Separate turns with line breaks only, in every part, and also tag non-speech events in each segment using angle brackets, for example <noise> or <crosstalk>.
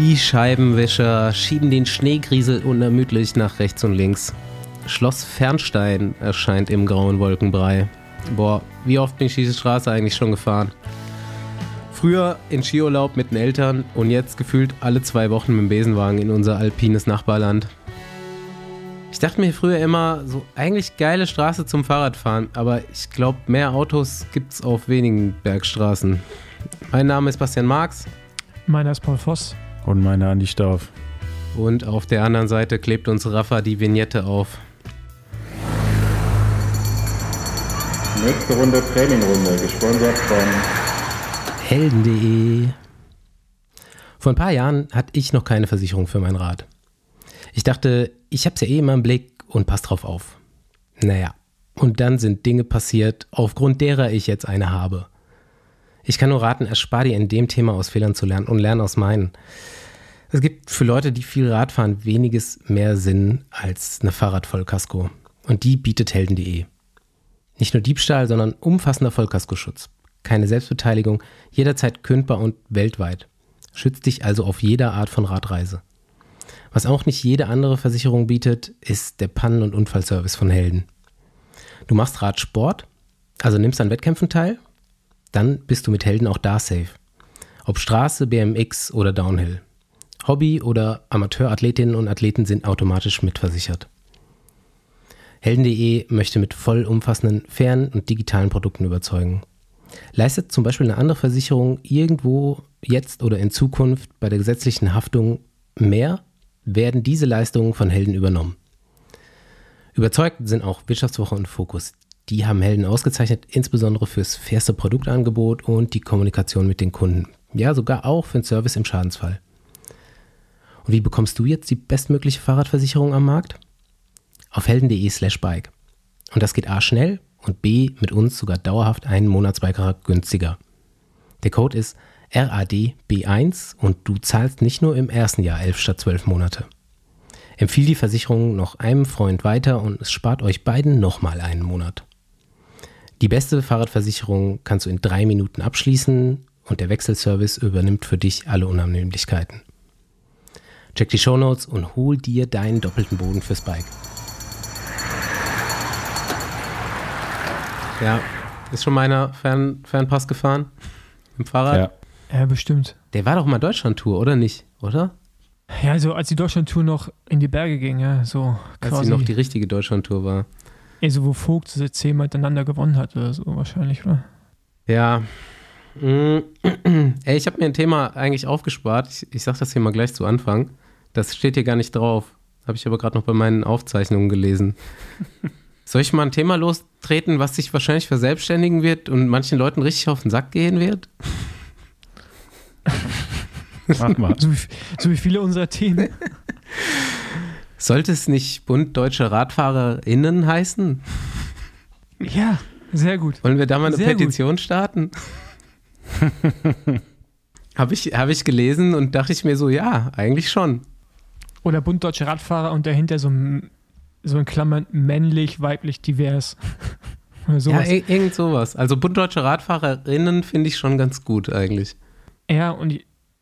Die Scheibenwischer schieben den Schneegriesel unermüdlich nach rechts und links. Schloss Fernstein erscheint im grauen Wolkenbrei. Boah, wie oft bin ich diese Straße eigentlich schon gefahren? Früher in Skiurlaub mit den Eltern und jetzt gefühlt alle zwei Wochen mit dem Besenwagen in unser alpines Nachbarland. Ich dachte mir früher immer, so eigentlich geile Straße zum Fahrradfahren, aber ich glaube, mehr Autos gibt's auf wenigen Bergstraßen. Mein Name ist Bastian Marx.
Meiner ist Paul Voss.
Und meiner Andi Stauf.
Und auf der anderen Seite klebt uns Rafa die Vignette auf.
Nächste Runde Trainingrunde, gesponsert von
Helden.de. Vor ein paar Jahren hatte ich noch keine Versicherung für mein Rad. Ich dachte, ich hab's ja eh immer im Blick und pass drauf auf. Naja, und dann sind Dinge passiert, aufgrund derer ich jetzt eine habe. Ich kann nur raten, erspar dir in dem Thema aus Fehlern zu lernen und lern aus meinen. Es gibt für Leute, die viel Rad fahren, weniges mehr Sinn als eine Fahrradvollkasko. Und die bietet Helden.de. Nicht nur Diebstahl, sondern umfassender Vollkaskoschutz. Keine Selbstbeteiligung, jederzeit kündbar und weltweit. Schützt dich also auf jeder Art von Radreise. Was auch nicht jede andere Versicherung bietet, ist der Pannen- und Unfallservice von Helden. Du machst Radsport, also nimmst an Wettkämpfen teil, dann bist du mit Helden auch da safe. Ob Straße, BMX oder Downhill. Hobby- oder Amateurathletinnen und Athleten sind automatisch mitversichert. Helden.de möchte mit vollumfassenden, fairen und digitalen Produkten überzeugen. Leistet zum Beispiel eine andere Versicherung irgendwo jetzt oder in Zukunft bei der gesetzlichen Haftung mehr, werden diese Leistungen von Helden übernommen. Überzeugt sind auch Wirtschaftswoche und Fokus. Die haben Helden ausgezeichnet, insbesondere fürs fairste Produktangebot und die Kommunikation mit den Kunden. Ja, sogar auch für den Service im Schadensfall. Und wie bekommst du jetzt die bestmögliche Fahrradversicherung am Markt? Auf helden.de slash bike. Und das geht A schnell und B mit uns sogar dauerhaft einen Monatsbeitrag günstiger. Der Code ist RADB1 und du zahlst nicht nur im ersten Jahr 11 statt 12 Monate. Empfiehl die Versicherung noch einem Freund weiter und es spart euch beiden nochmal einen Monat. Die beste Fahrradversicherung kannst du in drei Minuten abschließen und der Wechselservice übernimmt für dich alle Unannehmlichkeiten. Check die Shownotes und hol dir deinen doppelten Boden fürs Bike. Ja, ist schon meiner Fern Fernpass gefahren? Im Fahrrad?
Ja.
Ja, bestimmt.
Der war doch mal Deutschland-Tour, oder nicht? Oder?
Ja, also als die Deutschland-Tour noch in die Berge ging, ja, so
Als
quasi.
sie noch die richtige Deutschland-Tour war.
Also wo Vogt diese zehnmal miteinander gewonnen hat oder so wahrscheinlich, oder?
Ja. Mm, <clears throat> Ey, ich habe mir ein Thema eigentlich aufgespart. Ich, ich sag das hier mal gleich zu Anfang. Das steht hier gar nicht drauf. Habe ich aber gerade noch bei meinen Aufzeichnungen gelesen. <laughs> Soll ich mal ein Thema lostreten, was sich wahrscheinlich verselbstständigen wird und manchen Leuten richtig auf den Sack gehen wird? <laughs>
Mach mal.
So wie, so wie viele unserer Themen. <laughs>
Sollte es nicht Bund Deutsche RadfahrerInnen heißen?
ja, sehr gut.
Wollen wir da mal eine
Sehr gut.
Petition starten? <laughs> Habe ich, hab ich gelesen und dachte ich mir so, ja, eigentlich schon.
Oder Bund Deutsche Radfahrer und dahinter so, ein- so in Klammern männlich, weiblich, divers. <laughs> Oder
Ja,
sowas.
ir- irgend sowas. Also Bund Deutsche RadfahrerInnen finde ich schon ganz gut eigentlich.
Ja, und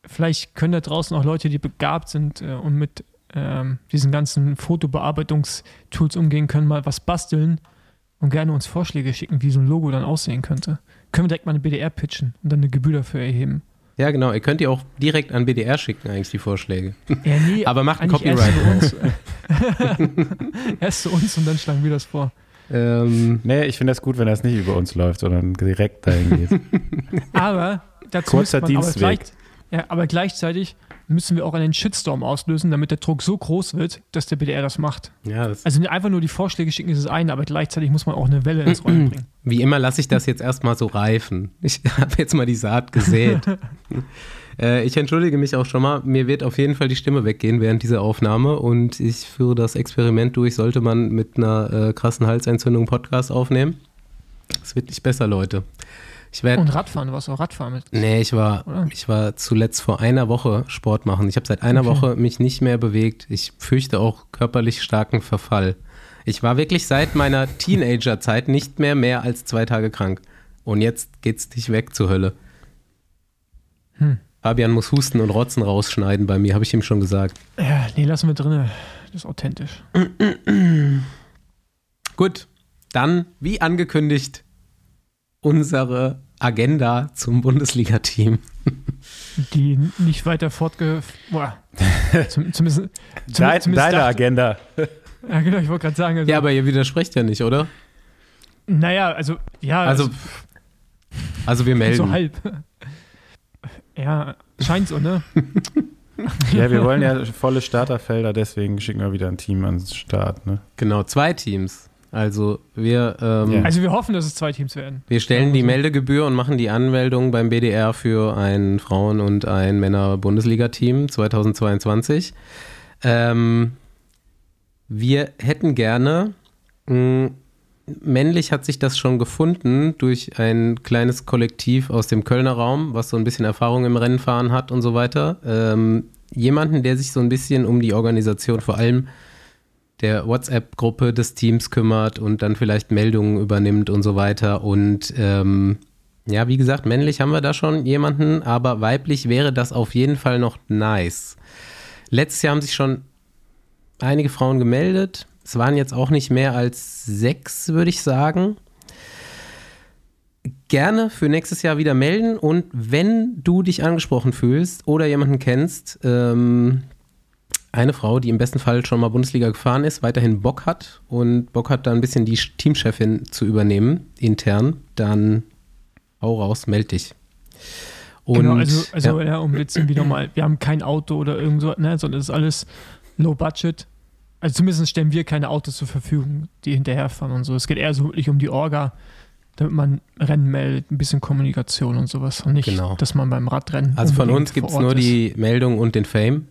vielleicht können da draußen auch Leute, die begabt sind äh, und mit ähm, diesen ganzen Fotobearbeitungstools umgehen können, mal was basteln und gerne uns Vorschläge schicken, wie so ein Logo dann aussehen könnte. Können wir direkt mal eine BDR pitchen und dann eine Gebühr dafür erheben.
Ja, genau. Ihr könnt die auch direkt an BDR schicken, eigentlich die Vorschläge. <laughs>
Ja, nee,
Aber macht ein Copyright. <laughs>
Erst zu, uns. erst zu uns und dann schlagen wir das vor.
Ähm,
Nee, ich finde das gut, wenn das nicht über uns läuft, sondern direkt dahin geht. <laughs>
Aber dazu
Kurzer
man
Dienstweg.
Aber, gleich, ja, aber gleichzeitig müssen wir auch einen Shitstorm auslösen, damit der Druck so groß wird, dass der BDR das macht.
ja, das,
Also einfach nur die Vorschläge schicken ist das eine, aber gleichzeitig muss man auch eine Welle ins Rollen bringen. <clears throat>
wie immer lasse ich das jetzt erstmal so reifen. Ich <laughs> habe jetzt mal die Saat gesät. <laughs> äh, ich entschuldige mich auch schon mal. Mir wird auf jeden Fall die Stimme weggehen während dieser Aufnahme und ich führe das Experiment durch, sollte man mit einer äh, krassen Halsentzündung Podcast aufnehmen. Es wird nicht besser, Leute. Ich werde
Und Radfahren, du warst auch Radfahren mit.
Nee, ich war,
Oder?
ich war zuletzt vor einer Woche Sport machen. Ich habe seit einer
Okay.
Woche mich nicht mehr bewegt. Ich fürchte auch körperlich starken Verfall. Ich war wirklich seit meiner Teenagerzeit nicht mehr mehr als zwei Tage krank. Und jetzt geht's nicht weg zur Hölle.
Hm.
Fabian muss Husten und Rotzen rausschneiden bei mir, habe ich ihm schon gesagt.
Ja, nee, lassen wir drin. Das ist authentisch. <clears throat>
Gut, dann, wie angekündigt, unsere Agenda zum Bundesliga-Team.
Die nicht weiter fortge... Boah. Zum, zumindest, <laughs> zum,
Dein,
zumindest
deine
dachte-
Agenda.
Ja, genau, ich wollte gerade sagen. Also,
Ja, aber ihr widersprecht ja nicht, oder?
naja, also, ja,
Also, also wir melden.
so halb. Ja, scheint so, ne? <laughs>
Ja, wir wollen ja volle Starterfelder, deswegen schicken wir wieder ein Team ans Start. Ne?
Genau, zwei Teams. Also wir, ähm,
Ja.
Also wir hoffen, dass es zwei Teams werden.
wir stellen die
Also-
Meldegebühr und machen die Anmeldung beim BDR für ein Frauen- und ein Männer-Bundesliga-Team 2022. Ähm, wir hätten gerne, mh, männlich hat sich das schon gefunden durch ein kleines Kollektiv aus dem Kölner Raum, was so ein bisschen Erfahrung im Rennenfahren hat und so weiter. Ähm, jemanden, der sich so ein bisschen um die Organisation vor allem der WhatsApp-Gruppe des Teams kümmert und dann vielleicht Meldungen übernimmt und so weiter. Und ähm, ja, wie gesagt, männlich haben wir da schon jemanden, aber weiblich wäre das auf jeden Fall noch nice. Letztes Jahr haben sich schon einige Frauen gemeldet. Es waren jetzt auch nicht mehr als sechs, würde ich sagen. Gerne für nächstes Jahr wieder melden und wenn du dich angesprochen fühlst oder jemanden kennst, ähm, eine Frau, die im besten Fall schon mal Bundesliga gefahren ist, weiterhin Bock hat und Bock hat, da ein bisschen die Teamchefin zu übernehmen, intern, dann hau raus, meld dich. Und,
genau, also, also
ja,
ja. um jetzt wieder mal, wir haben kein Auto oder irgend so, ne, sondern es ist alles low budget. Also zumindest stellen wir keine Autos zur Verfügung, die hinterherfahren und so. Es geht eher so wirklich um die Orga, damit man Rennen meldet, ein bisschen Kommunikation und sowas und nicht,
Genau.
dass man beim Radrennen.
also von uns gibt es nur
ist.
die Meldung und den Fame.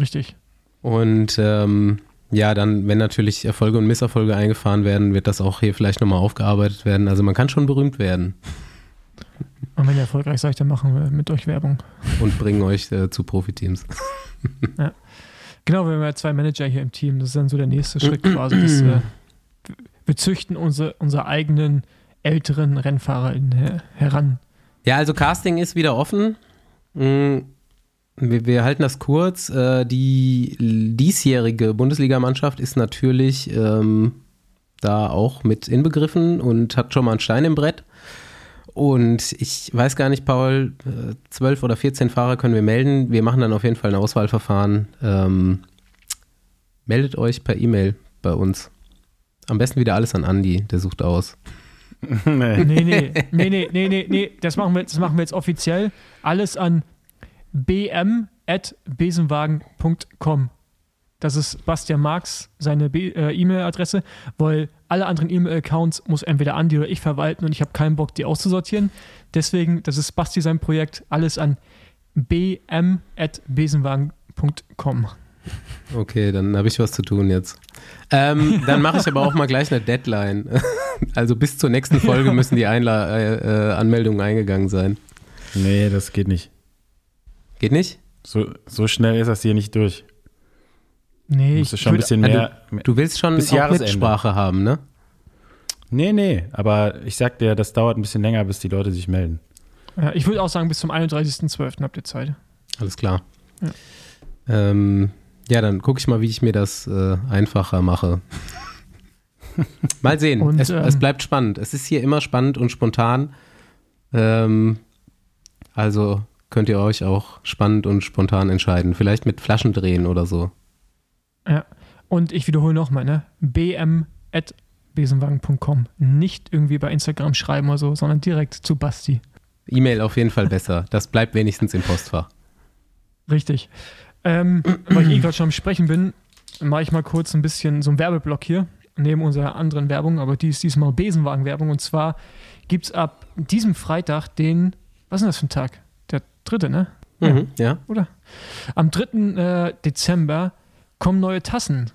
Richtig.
Und ähm, ja, dann, wenn natürlich Erfolge und Misserfolge eingefahren werden, wird das auch hier vielleicht nochmal aufgearbeitet werden. Also man kann schon berühmt werden
Und wenn ihr erfolgreich seid, dann machen wir mit euch Werbung.
und bringen euch äh, zu Profiteams. <laughs>
Genau, wir haben ja zwei Manager hier im Team. Das ist dann so der nächste Schritt quasi. Dass, äh, wir züchten unsere, unsere eigenen älteren Rennfahrer her, heran.
Ja, also Casting ist wieder offen. Mm, Wir, wir halten das kurz. Äh, Die diesjährige Bundesligamannschaft ist natürlich ähm, da auch mit inbegriffen und hat schon mal einen Stein im Brett. Und ich weiß gar nicht, Paul, äh, zwölf oder 14 Fahrer können wir melden. Wir machen dann auf jeden Fall ein Auswahlverfahren. Ähm, meldet euch per E-Mail bei uns. Am besten wieder alles an Andi, der sucht aus.
nee. <laughs>
Nee, nee, nee, nee, nee, nee, nee. Das machen wir, das machen wir jetzt offiziell. Alles an bm.besenwagen.com. Das ist Bastian Marx, seine äh, E-Mail-Adresse, weil alle anderen E-Mail-Accounts muss entweder Andi oder ich verwalten und ich habe keinen Bock, die auszusortieren. Deswegen, das ist Basti sein Projekt, alles an bm.besenwagen.com.
Okay, dann habe ich was zu tun jetzt. Ähm, dann mache ich aber auch mal gleich eine Deadline. <laughs> Also bis zur nächsten Folge <laughs> müssen die Einla äh, äh, Anmeldungen eingegangen sein.
nee, das geht nicht.
Geht nicht?
So, so schnell ist das hier nicht durch.
Nee,
Du musst
ich
schon ein
würd-
bisschen
Ja,
mehr.
Du willst schon
Bis
auch
Jahresende.
Mitsprache haben, ne?
Nee, nee, aber ich sag dir, das dauert ein bisschen länger, bis die Leute sich melden.
ja, ich würde auch sagen, bis zum 31.12. habt ihr Zeit.
Alles klar.
Ja.
Ähm, ja, dann gucke ich mal, wie ich mir das äh, einfacher mache. <laughs> mal sehen.
Und,
es,
ähm,
es bleibt spannend. Es ist hier immer spannend und spontan. Ähm, also könnt ihr euch auch spannend und spontan entscheiden. Vielleicht mit Flaschen drehen oder so.
Ja. Und ich wiederhole nochmal, ne? bm.besenwagen.com. Nicht irgendwie bei Instagram schreiben oder so, sondern direkt zu Basti.
E-Mail auf jeden Fall <laughs> besser. Das bleibt wenigstens im Postfach.
Richtig. Ähm, weil ich eh gerade schon am Sprechen bin, mache ich mal kurz ein bisschen so einen Werbeblock hier, neben unserer anderen Werbung, aber die ist diesmal Besenwagen-Werbung. Und zwar gibt es ab diesem Freitag den, was ist denn das für ein Tag? Dritte, ne?
Mhm, ja.
Oder? Am 3. Äh, Dezember kommen neue Tassen.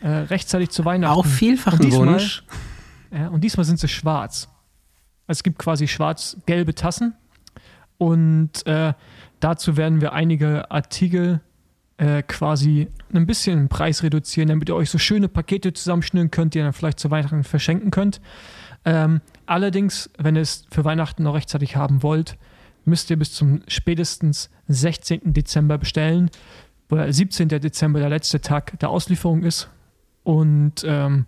Äh, rechtzeitig zu Weihnachten.
Auf vielfachen
Und diesmal-
Wunsch.
Ja, und diesmal sind sie schwarz. Es gibt quasi schwarz-gelbe Tassen. Und äh, dazu werden wir einige Artikel äh, quasi ein bisschen den Preis reduzieren, damit ihr euch so schöne Pakete zusammenschnüren könnt, die ihr dann vielleicht zu Weihnachten verschenken könnt. Ähm, allerdings, wenn ihr es für Weihnachten noch rechtzeitig haben wollt, müsst ihr bis zum spätestens 16. Dezember bestellen, wo der 17. Dezember der letzte Tag der Auslieferung ist. Und ähm,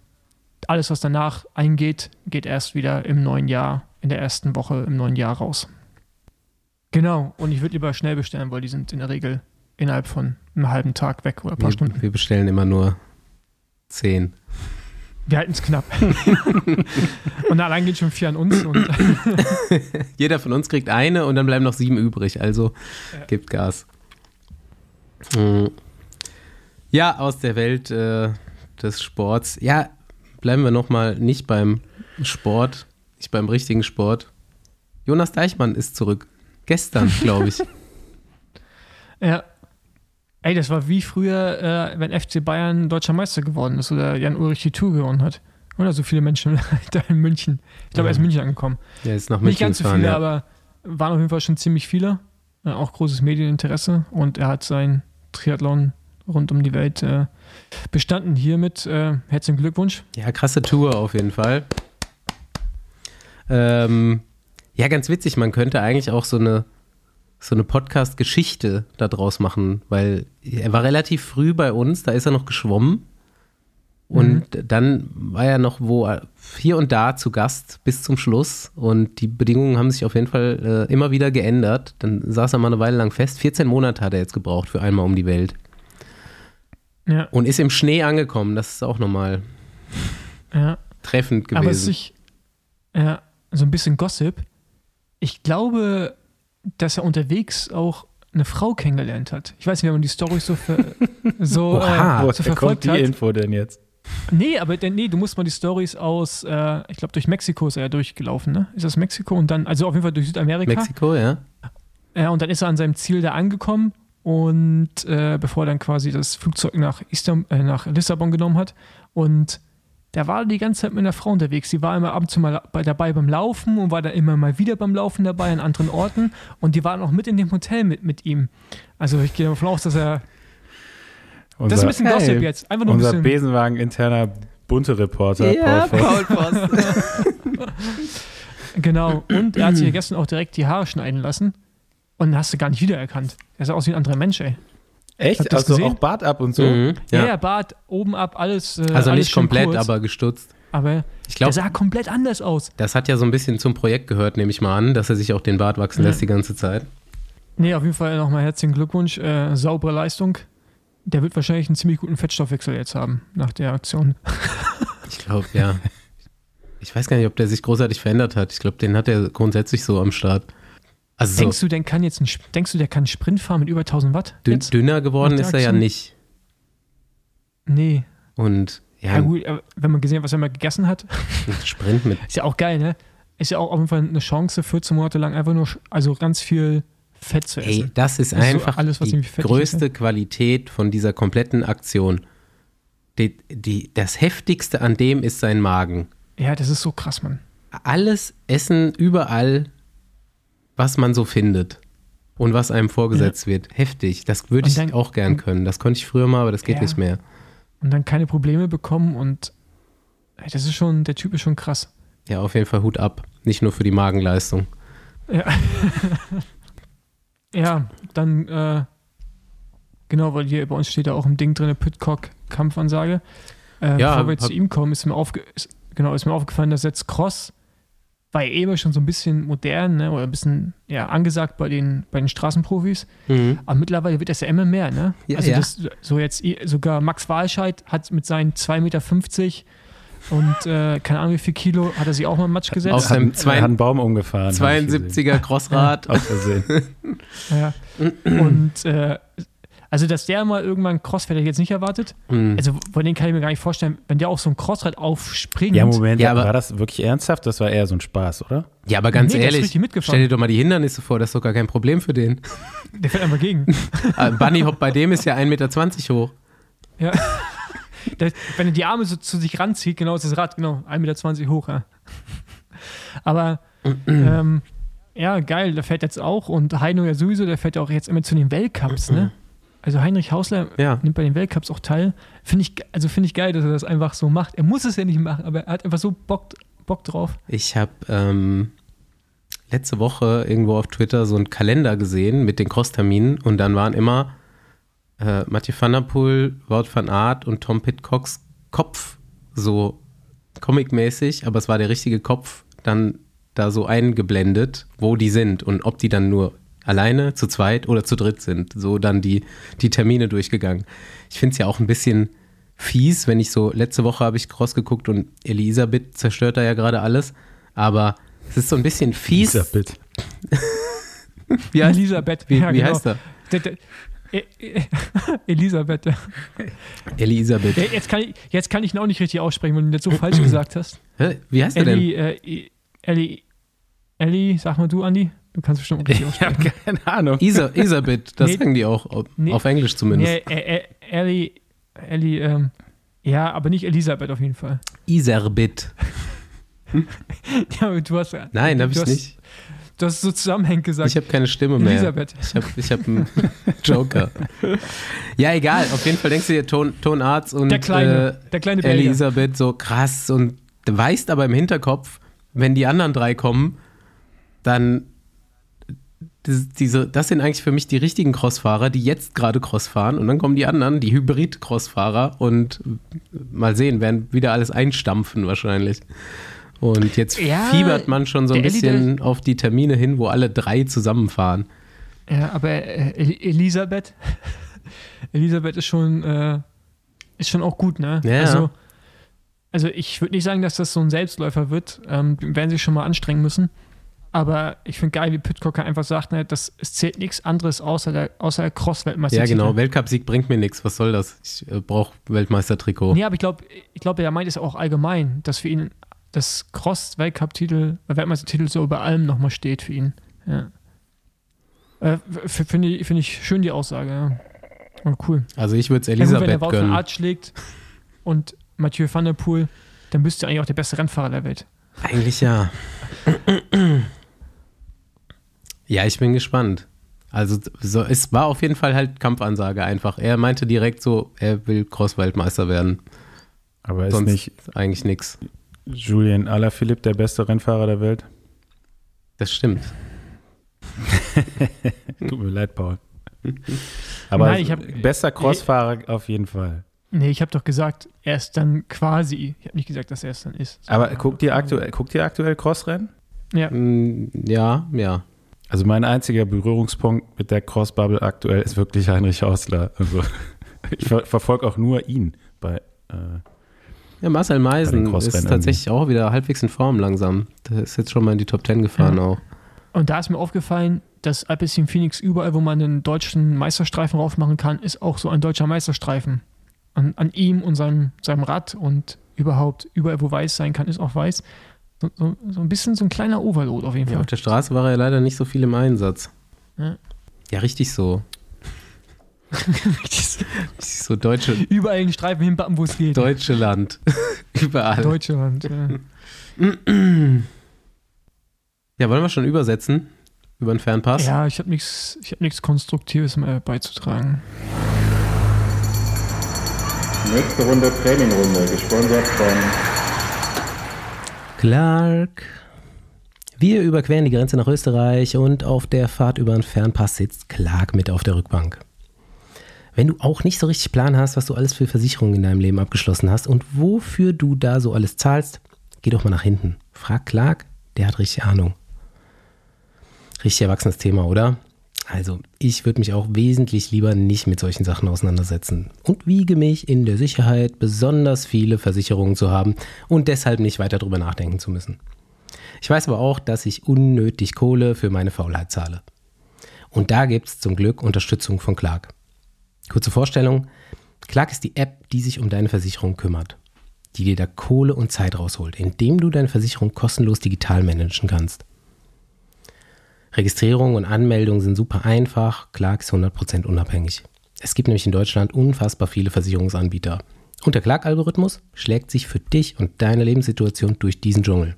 alles, was danach eingeht, geht erst wieder im neuen Jahr, in der ersten Woche im neuen Jahr raus. Genau, und ich würde lieber schnell bestellen, weil die sind in der Regel innerhalb von einem halben Tag weg oder ein paar
Wir,
Stunden.
wir bestellen immer nur zehn.
Wir halten es knapp. <laughs> und allein geht schon vier an uns. Und <laughs>
Jeder von uns kriegt eine und dann bleiben noch sieben übrig. Also
Ja.
gibt Gas. Mm. Ja, aus der Welt äh, des Sports. Ja, bleiben wir nochmal nicht beim Sport, nicht beim richtigen Sport. Jonas Deichmann ist zurück. Gestern, glaube ich. <laughs>
ja. Ey, das war wie früher, äh, wenn FC Bayern deutscher Meister geworden ist oder Jan Ulrich die Tour gewonnen hat. Oder so viele Menschen <laughs> da in München. Ich glaube, er ist in München angekommen.
Er ist nach
Nicht
München
ganz so viele,
ja.
aber waren auf jeden Fall schon ziemlich viele. Äh, auch großes Medieninteresse. Und er hat sein Triathlon rund um die Welt äh, bestanden. Hiermit äh, herzlichen Glückwunsch.
Ja, krasse Tour auf jeden Fall. Ähm, ja, ganz witzig. Man könnte eigentlich auch so eine, so eine Podcast-Geschichte daraus machen, weil er war relativ früh bei uns, da ist er noch geschwommen. Und dann war er noch wo hier und da zu Gast bis zum Schluss. Und die Bedingungen haben sich auf jeden Fall äh, immer wieder geändert. Dann saß er mal eine Weile lang fest. 14 Monate hat er jetzt gebraucht für einmal um die Welt.
Ja,
Und ist im Schnee angekommen. Das ist auch nochmal
ja.
treffend
Aber es
gewesen.
sich, ja, so ein bisschen Gossip. Ich glaube, dass er unterwegs auch eine Frau kennengelernt hat. Ich weiß nicht, wenn man die Story so, ver, <laughs> so,
Oha.
äh, so
kommt
verfolgt
die
hat.
Info denn jetzt?
Nee, aber denn, nee, du musst mal die Stories aus, äh, ich glaube, durch Mexiko ist er ja durchgelaufen, ne? Ist das Mexiko? Und dann, also auf jeden Fall durch Südamerika.
Mexiko, ja.
Ja, und dann ist er an seinem Ziel da angekommen und äh, bevor er dann quasi das Flugzeug nach, Istam äh, nach Lissabon genommen hat. Und da war er die ganze Zeit mit einer Frau unterwegs. Sie war immer ab und zu mal bei, dabei beim Laufen und war dann immer mal wieder beim Laufen dabei an anderen Orten. Und die waren auch mit in dem Hotel mit, mit ihm. Also ich gehe davon aus, dass er.
Unser,
das ist ein bisschen Gossip
Hey,
jetzt. Einfach nur ein
unser
bisschen.
Besenwagen-interner bunte Reporter, Paul Voss.
Paul Voss.
Genau. Und er hat sich gestern auch direkt die Haare schneiden lassen. Und den hast du gar nicht wiedererkannt. Er sah aus wie ein anderer Mensch, ey.
Echt? Also
gesehen?
auch Bart ab und so?
Mhm,
Ja,
ja.
ja, Bart oben ab, alles. Äh,
Also
alles
nicht komplett,
kurz,
aber gestutzt.
Aber
Ich
der
glaube,
sah komplett anders aus.
das hat ja so ein bisschen zum Projekt gehört, nehme ich mal an, dass er sich auch den Bart wachsen
Ja.
lässt die ganze Zeit.
Nee, auf jeden Fall nochmal herzlichen Glückwunsch. Äh, saubere Leistung. Der wird wahrscheinlich einen ziemlich guten Fettstoffwechsel jetzt haben nach der Aktion. <laughs>
Ich glaube, ja. Ich weiß gar nicht, ob der sich großartig verändert hat. Ich glaube, den hat er grundsätzlich so am Start. Also
Denkst
so
du, denn kann jetzt ein, denkst du, der kann Sprint fahren mit über 1000 Watt? jetzt?
dünner geworden ist er ja nicht.
Nee.
Und
Ja,
ja,
gut, wenn man gesehen hat, was er mal gegessen hat,
Sprint mit
ist ja auch geil, ne? Ist ja auch auf jeden Fall eine Chance, 14 Monate lang einfach nur, also ganz viel Fett zu
Ey,
essen.
das ist
Das ist so
einfach
alles, was
die
irgendwie fettig
größte Qualität von dieser kompletten Aktion. Die, die, das Heftigste an dem ist sein Magen.
Ja, das ist so krass, Mann.
Alles Essen überall, was man so findet und was einem vorgesetzt wird. Heftig. Das würde ich
dann-
auch gern können. Das konnte ich früher mal, aber das geht
Ja.
nicht mehr.
Und dann keine Probleme bekommen und ey, das ist schon, der Typ ist schon krass.
Ja, auf jeden Fall Hut ab. Nicht nur für die Magenleistung.
Ja. <laughs> ja, dann, äh, genau, weil hier bei uns steht da auch im Ding drin, Pitcock-Kampfansage. Äh,
Ja,
bevor wir jetzt zu ihm kommen, ist mir, aufge ist, genau, ist mir aufgefallen, dass jetzt Cross war ja eh immer schon so ein bisschen modern, ne, oder ein bisschen ja, angesagt bei den, bei den Straßenprofis. Aber mittlerweile wird das ja immer mehr, ne?
Ja,
also
ja.
das so jetzt sogar Max Walscheid hat mit seinen 2,50 Meter und äh, keine Ahnung wie viel Kilo hat er sich auch mal im Matsch
Auf
gesetzt.
seinem
Hat,
zwei-
hat einen Baum umgefahren. hab ich gesehen.
72er Crossrad. <laughs>
Aus Versehen.
Ja. und äh, also dass der mal irgendwann Cross hätte ich jetzt nicht erwartet.
Mhm.
Also von den kann ich mir gar nicht vorstellen, wenn der auch so ein Crossrad aufspringt.
Ja, Moment,
Ja, aber-
war das wirklich ernsthaft? Das war eher so ein Spaß, oder?
Ja, aber ganz
Nee,
ehrlich, stell dir doch mal die Hindernisse vor, das ist doch gar kein Problem für den. <laughs>
Der fährt einfach gegen. <laughs>
Bunny Hop bei dem ist ja 1,20 Meter hoch.
ja. <laughs> Der, wenn er die Arme so zu sich ranzieht, genau ist das Rad, genau, 1,20 Meter hoch. Ja. Aber <clears throat> ähm, ja, geil, der fährt jetzt auch und Heino ja sowieso, der fährt ja auch jetzt immer zu den Weltcups, ne? Also Heinrich Hausler
Ja.
nimmt bei den Weltcups auch teil. Finde ich, also finde ich geil, dass er das einfach so macht. Er muss es ja nicht machen, aber er hat einfach so Bock, Bock drauf.
Ich habe ähm, letzte Woche irgendwo auf Twitter so einen Kalender gesehen mit den Crossterminen und dann waren immer äh, Mathieu van der Poel, Wout van Aert und Tom Pitcocks Kopf so comicmäßig, aber es war der richtige Kopf dann da so eingeblendet, wo die sind und ob die dann nur alleine, zu zweit oder zu dritt sind. So dann die, die Termine durchgegangen. Ich finde es ja auch ein bisschen fies, wenn ich so, letzte Woche habe ich Cross geguckt und Elisabeth zerstört da ja gerade alles, aber es ist so ein bisschen fies.
Elisabeth. <laughs>
Wie heißt,
Elisabeth.
wie,
ja,
wie
genau.
heißt er?
Der- der- E- E- <laughs> Elisabeth.
Elisabeth.
Ja, Jetzt kann, ich, jetzt kann ich ihn auch nicht richtig aussprechen, wenn du das so falsch gesagt hast.
Wie heißt er denn?
Ellie, äh, Ellie, Ellie, sag mal du, Andi. Du kannst bestimmt auch <laughs> richtig
Ich habe
aussprechen.
keine Ahnung.
Isa, Elisabeth, das
Nee.
sagen die auch, auf,
Nee.
auf Englisch zumindest.
Nee, äh, äh, Ellie, Ellie, ähm, ja, aber nicht Elisabeth auf jeden Fall.
Iserbit. <laughs>
Ja, aber du hast
Nein, habe ich
hast,
nicht.
Du hast so zusammenhängend gesagt.
Ich habe keine Stimme mehr.
Elisabeth.
Ich habe ich hab einen <laughs> Joker. Ja, egal. Auf jeden Fall denkst du dir, Ton, Tonarzt und
Der kleine,
äh,
der kleine Belgier.
Elisabeth so krass und du weißt aber im Hinterkopf, wenn die anderen drei kommen, dann das, diese, das sind eigentlich für mich die richtigen Crossfahrer, die jetzt gerade Cross fahren und dann kommen die anderen, die Hybrid-Crossfahrer und mal sehen, werden wieder alles einstampfen wahrscheinlich. Und jetzt
Ja,
fiebert man schon so ein bisschen auf die Termine hin, wo alle drei zusammenfahren.
Ja, aber äh, El- Elisabeth, <laughs> Elisabeth ist schon, äh, ist schon auch gut, ne?
Ja.
Also, also ich würde nicht sagen, dass das so ein Selbstläufer wird. Ähm, werden sich schon mal anstrengen müssen. Aber ich finde geil, wie Pitcocker einfach sagt, ne, das, es zählt nichts anderes außer der, außer der Cross-Weltmeister.
Ja, genau. Weltcupsieg bringt mir nichts. Was soll das? Ich äh, brauche Weltmeistertrikot.
Nee, aber ich glaube, ich glaub, er meint es auch allgemein, dass für ihn das Cross-Weltcup-Titel, Weltmeistertitel so über allem nochmal steht für ihn. Ja. Äh, Finde ich, find ich schön die Aussage, ja. Oh, cool.
Also ich würde es
Ja, gut, wenn
Elisabeth
der Wout
gönnen.
Art schlägt und Mathieu van der Poel, dann bist du eigentlich auch der beste Rennfahrer der Welt.
Eigentlich ja. Ja, ich bin gespannt. Also so, es war auf jeden Fall halt Kampfansage einfach. Er meinte direkt so, er will Cross-Weltmeister werden.
Aber ist
Sonst
nicht
eigentlich nichts.
Julien Alaphilippe der beste Rennfahrer der Welt?
Das stimmt. <laughs>
Tut mir leid, Paul. Aber
Nein, ich hab-
bester Crossfahrer auf jeden Fall.
Nee, ich habe doch gesagt, er ist dann quasi. Ich habe nicht gesagt, dass er es dann ist.
Aber guckt ihr aktuell, guckt ihr aktuell Crossrennen?
Ja.
Mm, Ja, ja.
Also mein einziger Berührungspunkt mit der Crossbubble aktuell ist wirklich Heinrich Hausler. Also <laughs> ich ver verfolge auch nur ihn bei äh,
Ja, Marcel Meisen ist tatsächlich auch wieder halbwegs in Form langsam. Der ist jetzt schon mal in die Top 10 gefahren
Ja.
auch.
Und da ist mir aufgefallen, dass Alpecin Phoenix überall, wo man einen deutschen Meisterstreifen raufmachen kann, ist auch so ein deutscher Meisterstreifen. An, an ihm und seinem, seinem Rad und überhaupt, überall, wo weiß sein kann, ist auch weiß. So, so, so ein bisschen so ein kleiner Overload auf jeden
Ja,
Fall.
auf der Straße war er leider nicht so viel im Einsatz.
Ja.
Ja, richtig so. <laughs> Richtig so deutsche,
überall den Streifen hinbappen, wo es geht.
deutsche Land. <laughs> Überall.
Deutschland. Ja. <clears throat>
Ja, wollen wir schon übersetzen? Über den Fernpass?
Ja, ich habe nichts hab nichts Konstruktives mehr beizutragen.
Nächste Runde Trainingrunde, gesponsert von
Clark. Wir überqueren die Grenze nach Österreich und auf der Fahrt über den Fernpass sitzt Clark mit auf der Rückbank. Wenn du auch nicht so richtig Plan hast, was du alles für Versicherungen in deinem Leben abgeschlossen hast und wofür du da so alles zahlst, geh doch mal nach hinten. Frag Clark, der hat richtig Ahnung. Richtig erwachsenes Thema, oder? Also, ich würde mich auch wesentlich lieber nicht mit solchen Sachen auseinandersetzen und wiege mich in der Sicherheit, besonders viele Versicherungen zu haben und deshalb nicht weiter drüber nachdenken zu müssen. Ich weiß aber auch, dass ich unnötig Kohle für meine Faulheit zahle. Und da gibt es zum Glück Unterstützung von Clark. Kurze Vorstellung: Clark ist die App, die sich um deine Versicherung kümmert, die dir da Kohle und Zeit rausholt, indem du deine Versicherung kostenlos digital managen kannst. Registrierung und Anmeldung sind super einfach. Clark ist 100% unabhängig. Es gibt nämlich in Deutschland unfassbar viele Versicherungsanbieter. Und der Clark-Algorithmus schlägt sich für dich und deine Lebenssituation durch diesen Dschungel.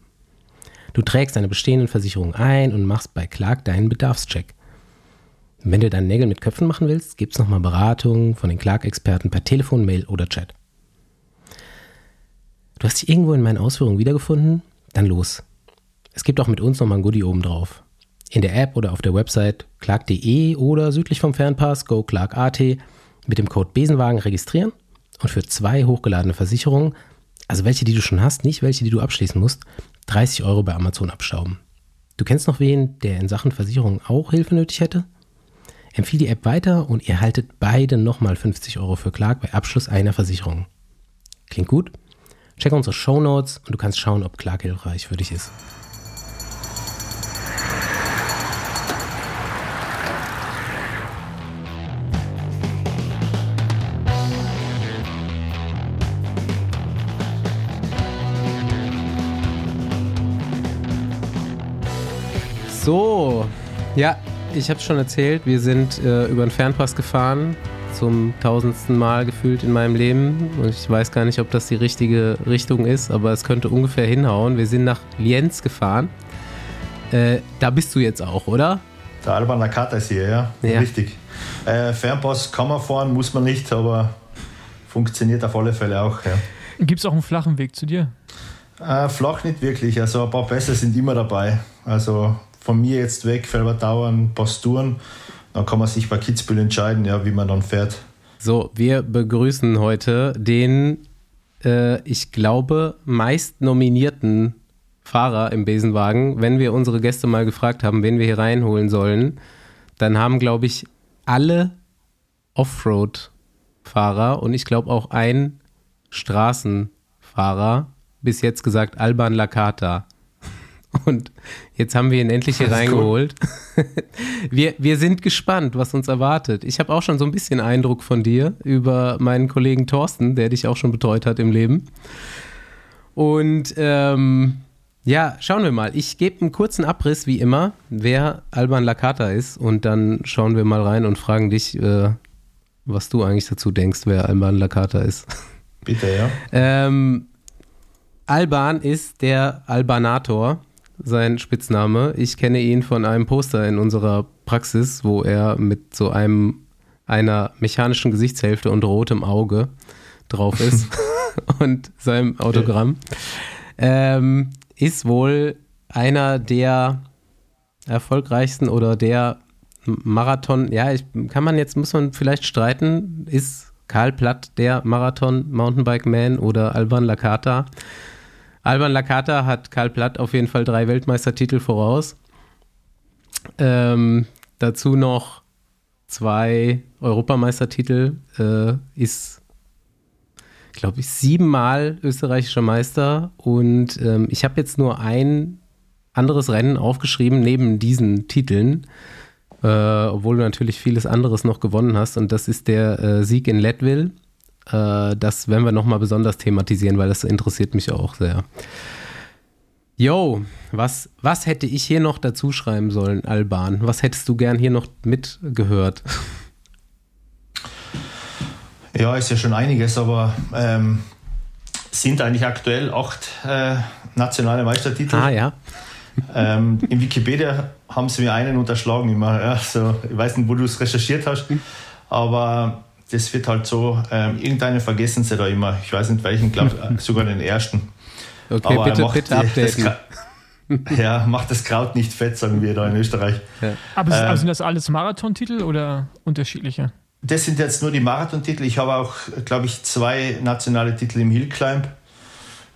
Du trägst deine bestehenden Versicherungen ein und machst bei Clark deinen Bedarfscheck. Wenn du deine Nägel mit Köpfen machen willst, gibt es nochmal Beratung von den Clark-Experten per Telefon, Mail oder Chat. Du hast dich irgendwo in meinen Ausführungen wiedergefunden? Dann los. Es gibt auch mit uns nochmal ein Goodie oben drauf. In der App oder auf der Website clark.de oder südlich vom Fernpass goclark.at mit dem Code Besenwagen registrieren und für zwei hochgeladene Versicherungen, also welche, die du schon hast, nicht welche, die du abschließen musst, 30 Euro bei Amazon abstauben. Du kennst noch wen, der in Sachen Versicherung auch Hilfe nötig hätte? Empfehle die App weiter und ihr haltet beide nochmal 50 Euro für Clark bei Abschluss einer Versicherung. Klingt gut? Check unsere Show Notes und du kannst schauen, ob Clark hilfreich für dich ist. Ja, ich habe schon erzählt, wir sind äh, über den Fernpass gefahren, zum tausendsten Mal gefühlt in meinem Leben. Und ich weiß gar nicht, ob das die richtige Richtung ist, aber es könnte ungefähr hinhauen. Wir sind nach Lienz gefahren. Äh, da bist du jetzt auch, oder?
Der Alban Nakata ist hier, ja.
Ja.
Richtig. Äh, Fernpass kann man fahren, muss man nicht, aber funktioniert auf alle Fälle auch. Ja.
Gibt es auch einen flachen Weg zu dir?
Äh, flach nicht wirklich, also ein paar Pässe sind immer dabei. Also von mir jetzt weg, Felbertauern, Touren. Dann kann man sich bei Kitzbühel entscheiden, ja, wie man dann fährt.
So, wir begrüßen heute den, äh, ich glaube, meist nominierten Fahrer im Besenwagen. Wenn wir unsere Gäste mal gefragt haben, wen wir hier reinholen sollen, dann haben, glaube ich, alle Offroad-Fahrer und ich glaube auch ein Straßenfahrer bis jetzt gesagt Alban Lakata. Und jetzt haben wir ihn endlich hier reingeholt. <laughs> Wir, wir sind gespannt, was uns erwartet. Ich habe auch schon so ein bisschen Eindruck von dir über meinen Kollegen Thorsten, der dich auch schon betreut hat im Leben. Und ähm, ja, schauen wir mal. Ich gebe einen kurzen Abriss, wie immer, wer Alban Lakata ist. Und dann schauen wir mal rein und fragen dich, äh, was du eigentlich dazu denkst, wer Alban Lakata ist.
Bitte, ja.
Ähm, Alban ist der Albanator, sein Spitzname. Ich kenne ihn von einem Poster in unserer Praxis, wo er mit so einem einer mechanischen Gesichtshälfte und rotem Auge drauf ist <laughs> und seinem Autogramm. Ähm, ist wohl einer der erfolgreichsten oder der Marathon, ja, ich, kann man jetzt, muss man vielleicht streiten, ist Karl Platt der Marathon Mountainbike Man oder Alban Lakata? Alban Lakata hat Karl Platt auf jeden Fall drei Weltmeistertitel voraus. Ähm, dazu noch zwei Europameistertitel, äh, ist, glaube ich, siebenmal österreichischer Meister und ähm, ich habe jetzt nur ein anderes Rennen aufgeschrieben neben diesen Titeln, äh, obwohl du natürlich vieles anderes noch gewonnen hast und das ist der äh, Sieg in Leadville. Äh, das werden wir nochmal besonders thematisieren, weil das interessiert mich auch sehr. Yo, was, was hätte ich hier noch dazu schreiben sollen, Alban? Was hättest du gern hier noch mitgehört?
Ja, ist ja schon einiges, aber ähm, sind eigentlich aktuell acht äh, nationale Meistertitel.
Ah ja.
Ähm, in Wikipedia haben sie mir einen unterschlagen immer. Ja, so, ich weiß nicht, wo du es recherchiert hast, aber das wird halt so, ähm, irgendeinen vergessen sie da immer. Ich weiß nicht welchen, glaube <laughs> sogar den ersten.
Okay,
Aber er
bitte,
macht
bitte updaten. <laughs>
Ja, macht das Kraut nicht fett, sagen wir da in Österreich.
Aber sind-
Ähm.
also sind das alles Marathontitel oder unterschiedliche?
Das sind jetzt nur die Marathontitel. Ich habe auch, glaube ich, zwei nationale Titel im Hillclimb,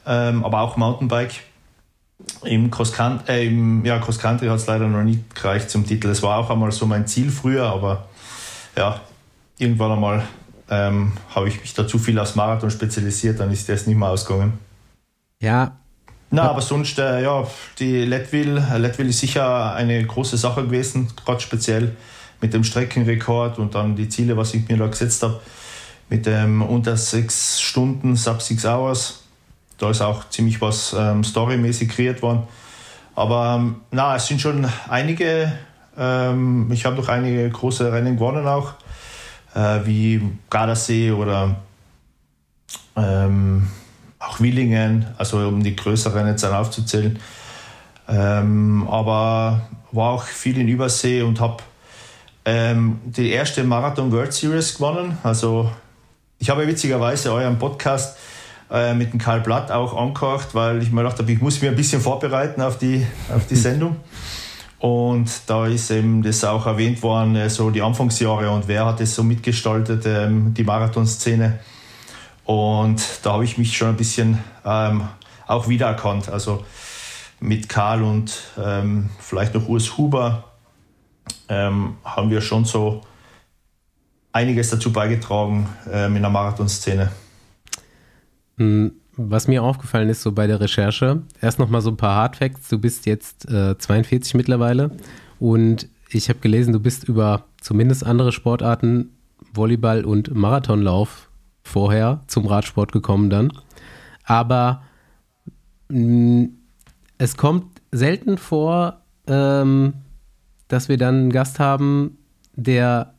ähm, aber auch Mountainbike. Im Cross Country, äh, im, ja, Cross Country hat es leider noch nicht gereicht zum Titel. Das war auch einmal so mein Ziel früher, aber ja, irgendwann einmal ähm, habe ich mich da zu viel aufs Marathon spezialisiert, dann ist das nicht mehr ausgegangen.
Ja,
Na, aber sonst, äh, ja, die Leadville, äh, Leadville ist sicher eine große Sache gewesen, gerade speziell mit dem Streckenrekord und dann die Ziele, was ich mir da gesetzt habe, mit dem unter sechs Stunden, sub six hours. Da ist auch ziemlich was ähm, storymäßig kreiert worden. Aber ähm, na, es sind schon einige, ähm, ich habe noch einige große Rennen gewonnen auch, äh, wie Gardasee oder ähm, auch Willingen, also um die größeren jetzt dann aufzuzählen. Ähm, aber war auch viel in Übersee und habe ähm, die erste Marathon World Series gewonnen. Also ich habe witzigerweise euren Podcast äh, mit dem Karl Blatt auch angehört, weil ich mir gedacht habe, ich muss mich ein bisschen vorbereiten auf die, auf die <laughs> Sendung. Und da ist eben das auch erwähnt worden, äh, so die Anfangsjahre und wer hat das so mitgestaltet, ähm, die Marathonszene. Und da habe ich mich schon ein bisschen ähm, auch wiedererkannt. Also mit Karl und ähm, vielleicht noch Urs Huber ähm, haben wir schon so einiges dazu beigetragen ähm, in der Marathonszene.
Hm, was mir aufgefallen ist, so bei der Recherche, erst nochmal so ein paar Hardfacts. Du bist jetzt äh, 42 mittlerweile und ich habe gelesen, du bist über zumindest andere Sportarten, Volleyball und Marathonlauf vorher zum Radsport gekommen dann. Aber mh, hm, es kommt selten vor, ähm, dass wir dann einen Gast haben, der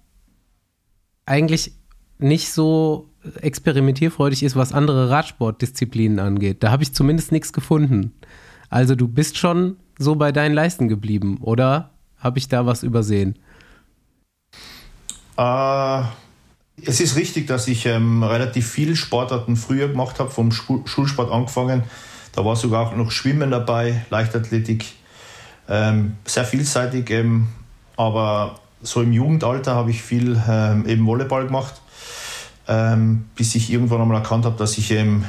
eigentlich nicht so experimentierfreudig ist, was andere Radsportdisziplinen angeht. Da habe ich zumindest nichts gefunden. Also du bist schon so bei deinen Leisten geblieben, oder habe ich da was übersehen?
Äh, es ist richtig, dass ich ähm, relativ viele Sportarten früher gemacht habe, vom Schulsport angefangen. Da war sogar auch noch Schwimmen dabei, Leichtathletik, ähm, sehr vielseitig. Ähm, aber so im Jugendalter habe ich viel ähm, eben Volleyball gemacht ähm, bis ich irgendwann einmal erkannt habe, dass ich eben,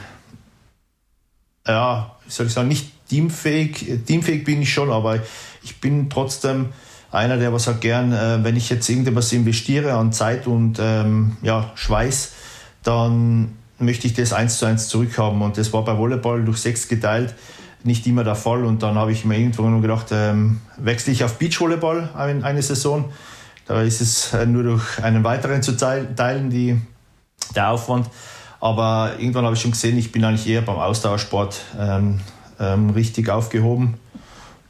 ja, wie soll ich sagen, nicht teamfähig, teamfähig bin ich schon, aber ich bin trotzdem einer, der was halt gern, äh, wenn ich jetzt irgendetwas investiere an Zeit und ähm, ja, Schweiß, dann möchte ich das eins zu eins zurückhaben. Und das war bei Volleyball durch sechs geteilt nicht immer der Fall. Und dann habe ich mir irgendwann gedacht, ähm, wechsle ich auf Beachvolleyball eine Saison. Da ist es äh, nur durch einen weiteren zu teilen, die der Aufwand. Aber irgendwann habe ich schon gesehen, ich bin eigentlich eher beim Ausdauersport ähm, ähm, richtig aufgehoben.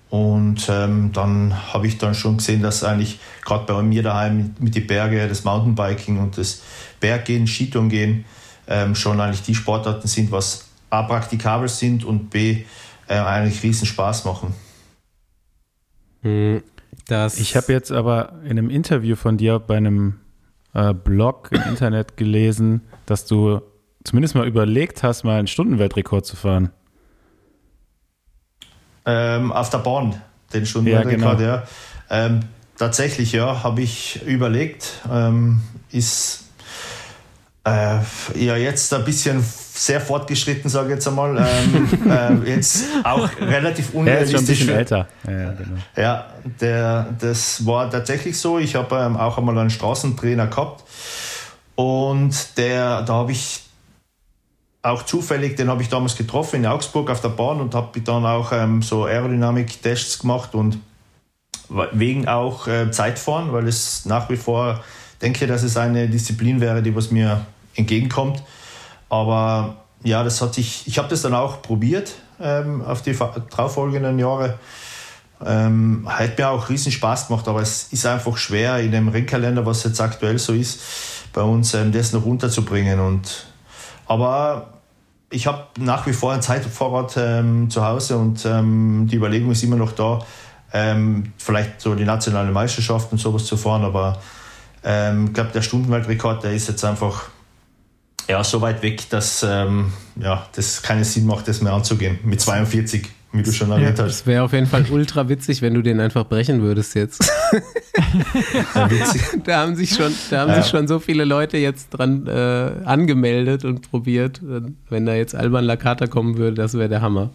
Und ähm, dann habe ich dann schon gesehen, dass eigentlich gerade bei mir daheim mit, mit den Bergen, das Mountainbiking und das Berggehen, Skitourengehen ähm, schon eigentlich die Sportarten sind, was A praktikabel sind und B äh, eigentlich riesen Spaß machen.
Hm, das ich habe jetzt aber in einem Interview von dir bei einem äh, Blog im Internet gelesen, dass du zumindest mal überlegt hast, mal einen Stundenweltrekord zu fahren.
Ähm, auf der Bahn, den Stundenweltrekord, ja. Genau. ja. Ähm, tatsächlich, ja, habe ich überlegt. Ähm, ist äh, ja jetzt ein bisschen sehr fortgeschritten, sage ich jetzt einmal. Ähm, <laughs> äh, jetzt auch relativ unrealistisch.
Bisschen älter.
Ja, genau. ja der, das war tatsächlich so. Ich habe ähm, auch einmal einen Straßentrainer gehabt und der, da habe ich auch zufällig, den habe ich damals getroffen in Augsburg auf der Bahn und habe dann auch ähm, so Aerodynamik-Tests gemacht und wegen auch äh, Zeitfahren, weil es nach wie vor denke, dass es eine Disziplin wäre, die was mir entgegenkommt. Aber ja, das hat sich, ich habe das dann auch probiert ähm, auf die darauffolgenden Jahre. Ähm, hat mir auch riesen Spaß gemacht, aber es ist einfach schwer in dem Rennkalender, was jetzt aktuell so ist, bei uns ähm, das noch runterzubringen. Und, aber ich habe nach wie vor ein Zeitfahrrad ähm, zu Hause und ähm, die Überlegung ist immer noch da, ähm, vielleicht so die nationale Meisterschaft und sowas zu fahren, aber ähm, ich glaube, der Stundenweltrekord, der ist jetzt einfach ja, so weit weg, dass ähm, ja, das keinen Sinn macht, das mehr anzugehen. Mit 42, wie du schon erwähnt ja, hast.
Es wäre auf jeden Fall ultra witzig, wenn du den einfach brechen würdest jetzt. <laughs> <laughs> da haben sich schon, da haben ja. sich schon so viele Leute jetzt dran äh, angemeldet und probiert. Wenn da jetzt Alban Lakata kommen würde, das wäre der Hammer.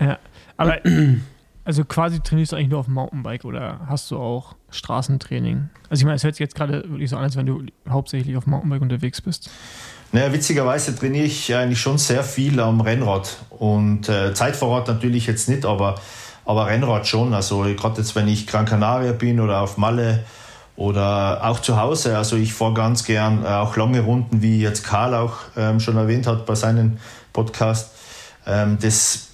Ja, aber <clears throat> also quasi trainierst du eigentlich nur auf dem Mountainbike oder hast du auch Straßentraining? Also ich meine, es hört sich jetzt gerade wirklich so an, als wenn du hauptsächlich auf dem Mountainbike unterwegs bist.
Naja, witzigerweise trainiere ich eigentlich schon sehr viel am Rennrad. Und äh, Zeitfahrrad natürlich jetzt nicht, aber, aber Rennrad schon. Also gerade jetzt, wenn ich Gran Canaria bin oder auf Malle oder auch zu Hause. Also ich fahre ganz gern äh, auch lange Runden, wie jetzt Karl auch ähm, schon erwähnt hat bei seinem Podcast. Ähm, das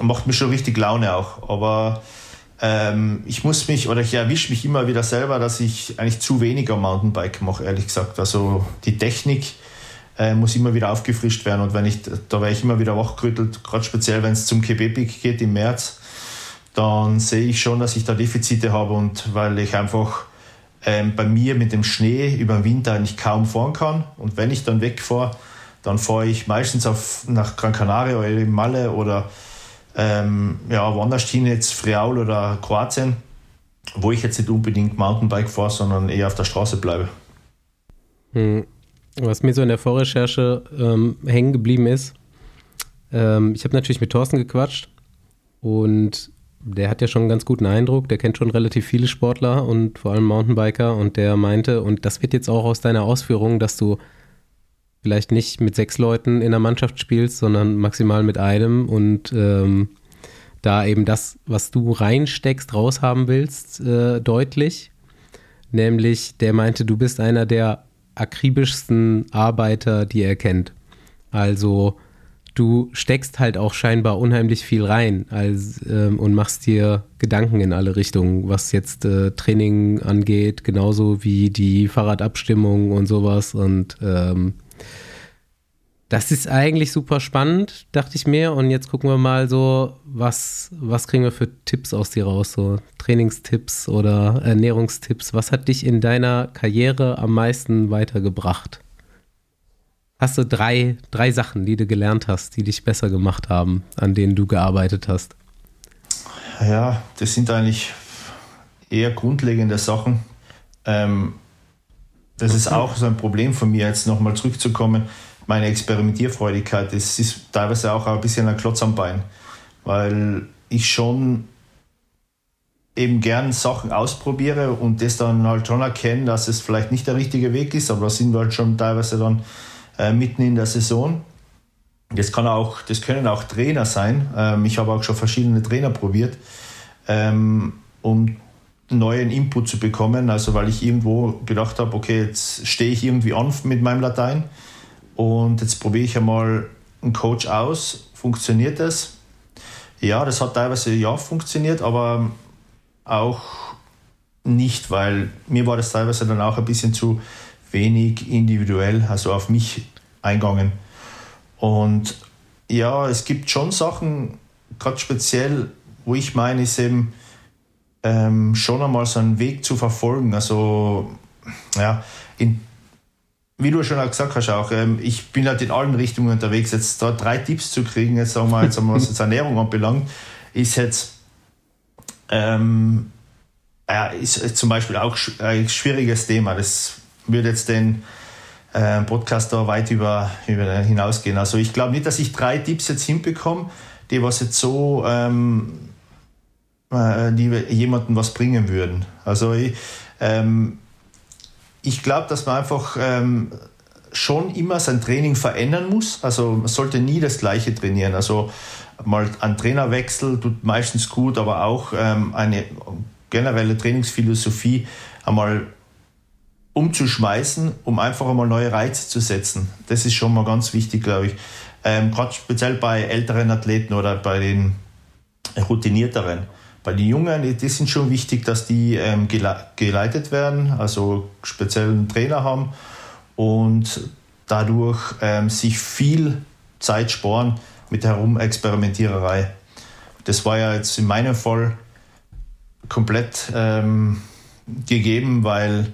macht mir schon richtig Laune auch. Aber ähm, ich muss mich oder ich erwische mich immer wieder selber, dass ich eigentlich zu wenig am Mountainbike mache, ehrlich gesagt. Also die Technik äh, muss immer wieder aufgefrischt werden und wenn ich, da werde ich immer wieder wachgerüttelt, gerade speziell wenn es zum Quebec geht im März, dann sehe ich schon, dass ich da Defizite habe und weil ich einfach ähm, bei mir mit dem Schnee über den Winter eigentlich kaum fahren kann und wenn ich dann wegfahre, Dann fahre ich meistens auf, nach Gran Canaria oder in Malle oder ähm, ja, woanders hin, jetzt Friaul oder Kroatien, wo ich jetzt nicht unbedingt Mountainbike fahre, sondern eher auf der Straße bleibe.
Hm. Was mir so in der Vorrecherche ähm, hängen geblieben ist, ähm, ich habe natürlich mit Thorsten gequatscht und der hat ja schon einen ganz guten Eindruck, der kennt schon relativ viele Sportler und vor allem Mountainbiker und der meinte, und das wird jetzt auch aus deiner Ausführung, dass du vielleicht nicht mit sechs Leuten in der Mannschaft spielst, sondern maximal mit einem und ähm, da eben das, was du reinsteckst, raushaben willst, äh, deutlich. Nämlich, der meinte, du bist einer der akribischsten Arbeiter, die er kennt. Also du steckst halt auch scheinbar unheimlich viel rein als, ähm, und machst dir Gedanken in alle Richtungen, was jetzt äh, Training angeht, genauso wie die Fahrradabstimmung und sowas. Und ähm, das ist eigentlich super spannend, dachte ich mir. Und jetzt gucken wir mal so, was, was kriegen wir für Tipps aus dir raus? So Trainingstipps oder Ernährungstipps. Was hat dich in deiner Karriere am meisten weitergebracht? Hast du drei, drei Sachen, die du gelernt hast, die dich besser gemacht haben, an denen du gearbeitet hast?
Ja, das sind eigentlich eher grundlegende Sachen. Ähm, das ist auch so ein Problem von mir, jetzt nochmal zurückzukommen. Meine Experimentierfreudigkeit, das ist teilweise auch ein bisschen ein Klotz am Bein, weil ich schon eben gern Sachen ausprobiere und das dann halt schon erkenne, dass es vielleicht nicht der richtige Weg ist, aber da sind wir halt schon teilweise dann äh, mitten in der Saison. Das, kann auch, das können auch Trainer sein. Ähm, ich habe auch schon verschiedene Trainer probiert, ähm, um neuen Input zu bekommen. Also weil ich irgendwo gedacht habe, okay, jetzt stehe ich irgendwie an mit meinem Latein und jetzt probiere ich einmal einen Coach aus. Funktioniert das? Ja, das hat teilweise ja funktioniert, aber auch nicht, weil mir war das teilweise dann auch ein bisschen zu wenig individuell, also auf mich eingegangen. Und ja, es gibt schon Sachen, gerade speziell, wo ich meine, ist eben ähm, schon einmal so einen Weg zu verfolgen. Also, ja, in, wie du schon auch gesagt hast, auch, ähm, ich bin halt in allen Richtungen unterwegs. Jetzt da drei Tipps zu kriegen, jetzt sagen wir, jetzt, was jetzt Ernährung anbelangt, ist jetzt ähm, ja, ist zum Beispiel auch ein schwieriges Thema. Das würde jetzt den äh, Podcast weit über, über hinausgehen. Also ich glaube nicht, dass ich drei Tipps jetzt hinbekomme, die was jetzt so ähm, äh, die jemandem was bringen würden. Also ich, ähm, ich glaube, dass man einfach ähm, schon immer sein Training verändern muss. Also man sollte nie das Gleiche trainieren. Also mal ein Trainerwechsel tut meistens gut, aber auch ähm, eine generelle Trainingsphilosophie einmal umzuschmeißen, um einfach einmal neue Reize zu setzen. Das ist schon mal ganz wichtig, glaube ich. Ähm, Gerade speziell bei älteren Athleten oder bei den routinierteren. Bei den Jungen, die sind schon wichtig, dass die ähm, geleitet werden, also speziellen Trainer haben und dadurch ähm, sich viel Zeit sparen mit der Herumexperimentiererei. Das war ja jetzt in meinem Fall komplett ähm, gegeben, weil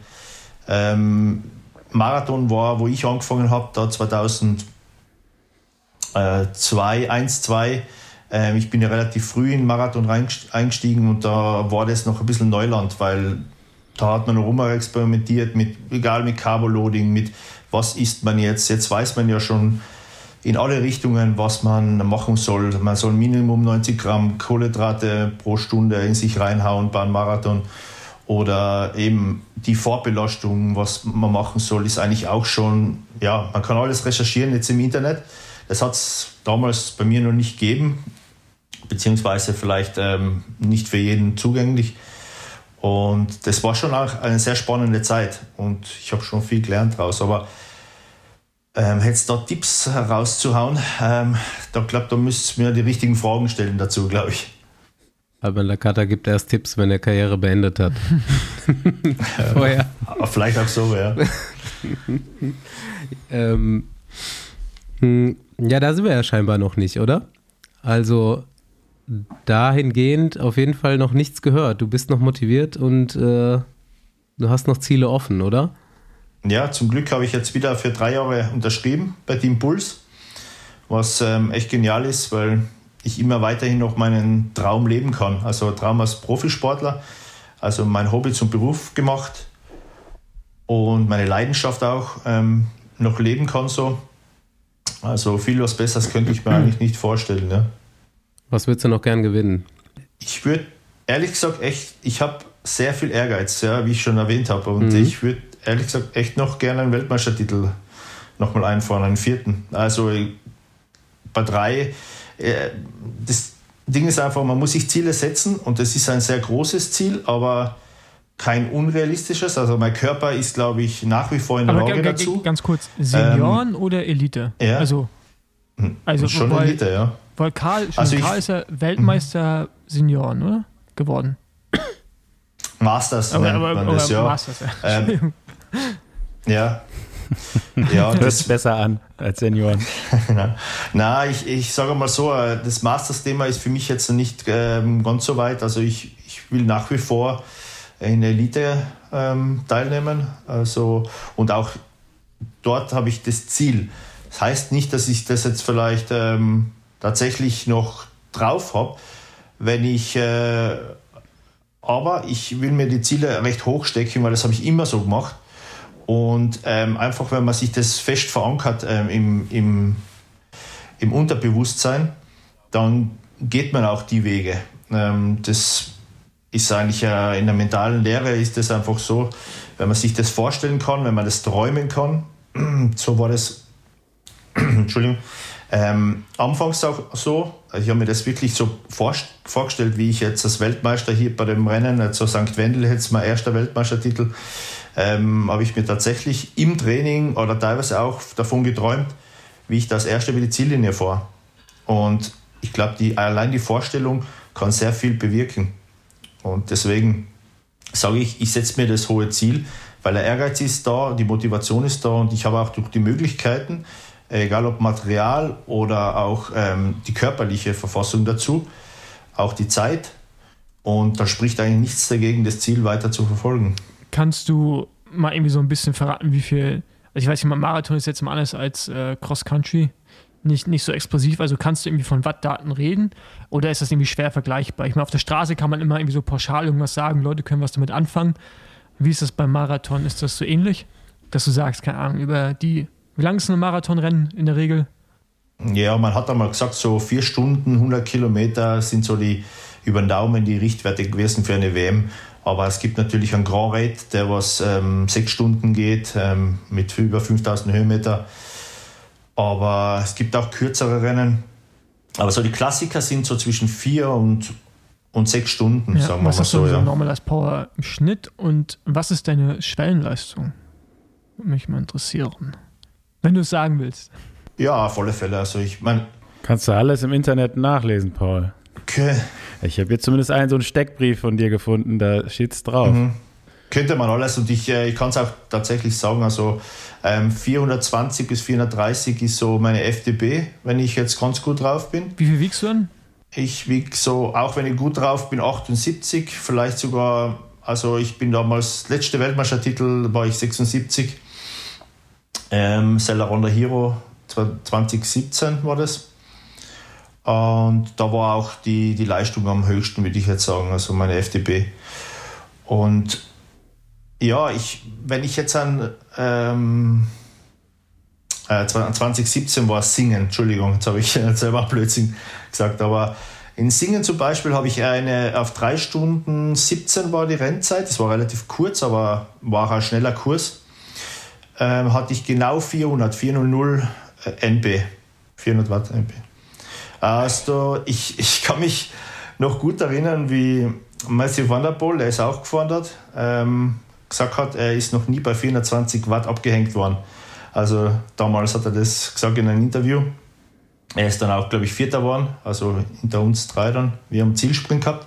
ähm, Marathon war, wo ich angefangen habe, da 2002, 1, 2. Ähm, ich bin ja relativ früh in den Marathon eingestiegen und da war das noch ein bisschen Neuland, weil da hat man rum experimentiert mit, egal mit Carboloading, mit was isst man jetzt. Jetzt weiß man ja schon in alle Richtungen, was man machen soll. Man soll Minimum 90 Gramm Kohlenhydrate pro Stunde in sich reinhauen beim Marathon oder eben die Vorbelastung, was man machen soll, ist eigentlich auch schon, ja, man kann alles recherchieren jetzt im Internet. Das hat es damals bei mir noch nicht gegeben, beziehungsweise vielleicht ähm, nicht für jeden zugänglich. Und das war schon auch eine sehr spannende Zeit und ich habe schon viel gelernt daraus. Aber ähm, jetzt da Tipps herauszuhauen, ähm, da glaube da müsst ihr mir die richtigen Fragen stellen dazu, glaube ich.
Aber Lakata gibt erst Tipps, wenn er Karriere beendet hat. <laughs>
Vorher. Aber vielleicht auch so, ja. <laughs>
ähm, hm, ja, da sind wir ja scheinbar noch nicht, oder? Also dahingehend auf jeden Fall noch nichts gehört. Du bist noch motiviert und äh, du hast noch Ziele offen, oder?
ja, zum Glück habe ich jetzt wieder für drei Jahre unterschrieben bei Team Puls, was ähm, echt genial ist, weil ich immer weiterhin noch meinen Traum leben kann. Also Traum als Profisportler, also mein Hobby zum Beruf gemacht und meine Leidenschaft auch ähm, noch leben kann so. Also viel was Besseres könnte ich mir <clears throat> eigentlich nicht vorstellen. Ja.
Was würdest du noch gern gewinnen?
Ich würde ehrlich gesagt echt, ich habe sehr viel Ehrgeiz, ja, wie ich schon erwähnt habe. Und mhm. ich würde ehrlich gesagt echt noch gerne einen Weltmeistertitel nochmal einfahren, einen vierten. Also bei drei, äh, das Ding ist einfach, man muss sich Ziele setzen und das ist ein sehr großes Ziel, aber kein unrealistisches. Also mein Körper ist, glaube ich, nach wie vor in der Lage dazu.
Ganz kurz, Senioren ähm, oder Elite?
Ja.
Also,
hm, also schon weil, Elite, ja.
Weil Karl, also Karl ist ja Weltmeister Senioren, oder? Geworden.
Masters
aber, aber, aber, das, ja.
Masters, ja. Ähm, ja. <laughs> ja,
das hört besser an als Senioren. <laughs>
Na, ich, ich sage mal so, äh, das Masters-Thema ist für mich jetzt nicht ähm, ganz so weit. Also ich, ich will nach wie vor in Elite ähm, teilnehmen. Also, und auch dort habe ich das Ziel. Das heißt nicht, dass ich das jetzt vielleicht ähm, tatsächlich noch drauf habe, wenn ich äh, aber ich will mir die Ziele recht hoch stecken, weil das habe ich immer so gemacht. Und ähm, einfach, wenn man sich das fest verankert ähm, im, im, im Unterbewusstsein, dann geht man auch die Wege. Ähm, das ist eigentlich äh, in der mentalen Lehre ist das einfach so, wenn man sich das vorstellen kann, wenn man das träumen kann, <clears throat> so war das, <clears throat> Entschuldigung, ähm, anfangs auch so, also ich habe mir das wirklich so vorgestellt, wie ich jetzt als Weltmeister hier bei dem Rennen, also St. Wendel, jetzt mein erster Weltmeistertitel, ähm, habe ich mir tatsächlich im Training oder teilweise auch davon geträumt, wie ich das erste über die Ziellinie fahre. Und ich glaube, die, allein die Vorstellung kann sehr viel bewirken. Und deswegen sage ich, ich setze mir das hohe Ziel, weil der Ehrgeiz ist da, die Motivation ist da und ich habe auch durch die Möglichkeiten, egal ob Material oder auch ähm, die körperliche Verfassung dazu, auch die Zeit. Und da spricht eigentlich nichts dagegen, das Ziel weiter zu verfolgen.
Kannst du mal irgendwie so ein bisschen verraten, wie viel, also ich weiß nicht, Marathon ist jetzt mal anders als äh, Cross Country, nicht, nicht so explosiv, also kannst du irgendwie von Wattdaten reden oder ist das irgendwie schwer vergleichbar? Ich meine, auf der Straße kann man immer irgendwie so pauschal irgendwas sagen, Leute können was damit anfangen. Wie ist das beim Marathon? Ist das so ähnlich? Dass du sagst, keine Ahnung, über die wie lang ist ein Marathonrennen in der Regel?
Ja, man hat einmal gesagt, so vier Stunden, 100 Kilometer sind so die über den Daumen die Richtwerte gewesen für eine WM. Aber es gibt natürlich einen Grand Raid, der was ähm, sechs Stunden geht, ähm, mit über 5000 Höhenmeter. Aber es gibt auch kürzere Rennen. Aber so die Klassiker sind so zwischen vier und, und sechs Stunden,
ja,
sagen wir
mal so. Was ist so
ja.
normal als Power im Schnitt und was ist deine Schwellenleistung? Würde mich mal interessieren. Wenn du es sagen willst.
Ja, auf alle Fälle. Also ich meine.
Kannst du alles im Internet nachlesen, Paul.
Okay.
Ich habe jetzt zumindest einen so einen Steckbrief von dir gefunden, da steht's drauf. Mhm.
Könnte man alles und ich, äh, ich kann es auch tatsächlich sagen, also ähm, 420 bis 430 ist so meine FDB, wenn ich jetzt ganz gut drauf bin.
Wie viel wiegst du denn?
Ich wiege so, auch wenn ich gut drauf bin, 78, vielleicht sogar, also ich bin damals, letzte Weltmeistertitel war ich 76 ähm, Ronda Hero 2017 war das. Und da war auch die, die Leistung am höchsten, würde ich jetzt sagen, also meine FDP. Und ja, ich, wenn ich jetzt an ähm, äh, 2017 war Singen, Entschuldigung, jetzt habe ich <laughs> selber Blödsinn gesagt, aber in Singen zum Beispiel habe ich eine auf 3 Stunden 17 war die Rennzeit, das war relativ kurz, aber war ein schneller Kurs ähm, hatte ich genau 400, 400 äh, NB, 400 Watt NB. Also ich, ich kann mich noch gut erinnern, wie Matthew Van der Poel, der ist auch gefahren dort, ähm, gesagt hat, er ist noch nie bei 420 Watt abgehängt worden. Also damals hat er das gesagt in einem Interview. Er ist dann auch, glaube ich, Vierter geworden, also hinter uns drei dann. Wir haben Zielsprint gehabt.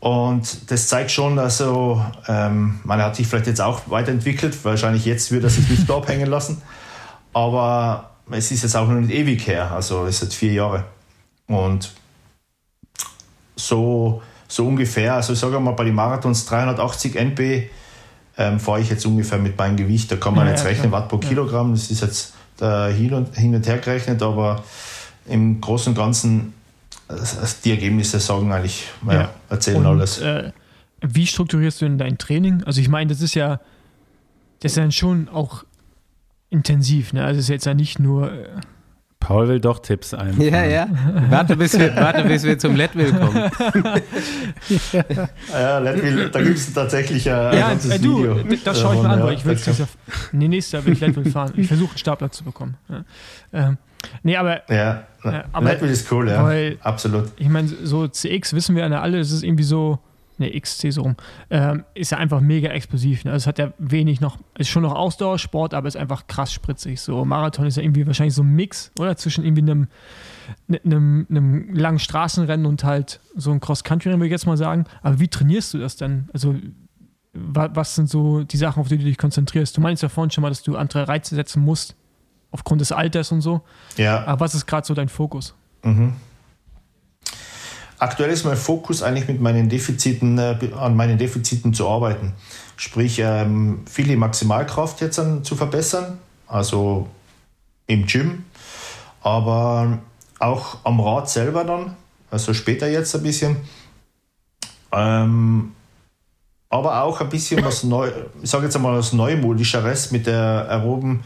Und das zeigt schon, also ähm, man hat sich vielleicht jetzt auch weiterentwickelt. Wahrscheinlich jetzt würde er sich nicht da <laughs> abhängen lassen. Aber es ist jetzt auch noch nicht ewig her. Also es ist vier Jahre. Und so, so ungefähr, also ich sage mal bei den Marathons 380 NP ähm, fahre ich jetzt ungefähr mit meinem Gewicht. Da kann man
Ja,
jetzt
ja,
rechnen,
klar.
Watt pro Kilogramm. Das ist jetzt äh, hin, und, hin und her gerechnet, aber im Großen und Ganzen, äh, die Ergebnisse sagen eigentlich, ja,
Ja.
erzählen
Und,
alles.
Äh, wie strukturierst du denn dein Training? Also ich meine, das ist ja, das ist dann schon auch intensiv, ne? Also es ist jetzt ja nicht nur, äh,
Paul will doch Tipps <laughs> ein.
Ja, ja. Warte, bis wir, warte, bis wir zum Leadville kommen. <laughs>
Ja, Leadville, da gibt es tatsächlich ein, ein
ja,
ganzes
äh, du,
Video.
das schaue ich mir an,
ja.
weil ich will es Nee, nächstes Jahr will ich Leadville fahren. Ich versuche einen Startplatz zu bekommen. Ja. Ähm, nee, aber
Ja,
Ja, aber-
Leadville ist cool, ja.
weil-
Absolut.
ich meine, so CX wissen wir ja alle, es ist irgendwie so, ne, XC so rum, ähm, ist ja einfach mega explosiv. Ne? Also es hat ja wenig noch, ist schon noch Ausdauersport, aber ist einfach krass spritzig. So Marathon ist ja irgendwie wahrscheinlich so ein Mix, oder? Zwischen irgendwie einem, ne- einem, einem langen Straßenrennen und halt so ein Cross-Country-Rennen, würde ich jetzt mal sagen. Aber wie trainierst du das denn? Also wa- was sind so die Sachen, auf die du dich konzentrierst? Du meinst ja vorhin schon mal, dass du andere Reize setzen musst, aufgrund des Alters und so.
Ja,
Aber was ist gerade so dein Fokus?
Aktuell ist mein Fokus eigentlich mit meinen Defiziten, äh, an meinen Defiziten zu arbeiten. Sprich, ähm, viel die Maximalkraft jetzt an, zu verbessern, also im Gym, aber auch am Rad selber dann, also später jetzt ein bisschen. Ähm, aber auch ein bisschen was neu, ich sage jetzt einmal was Neumodischeres mit der aeroben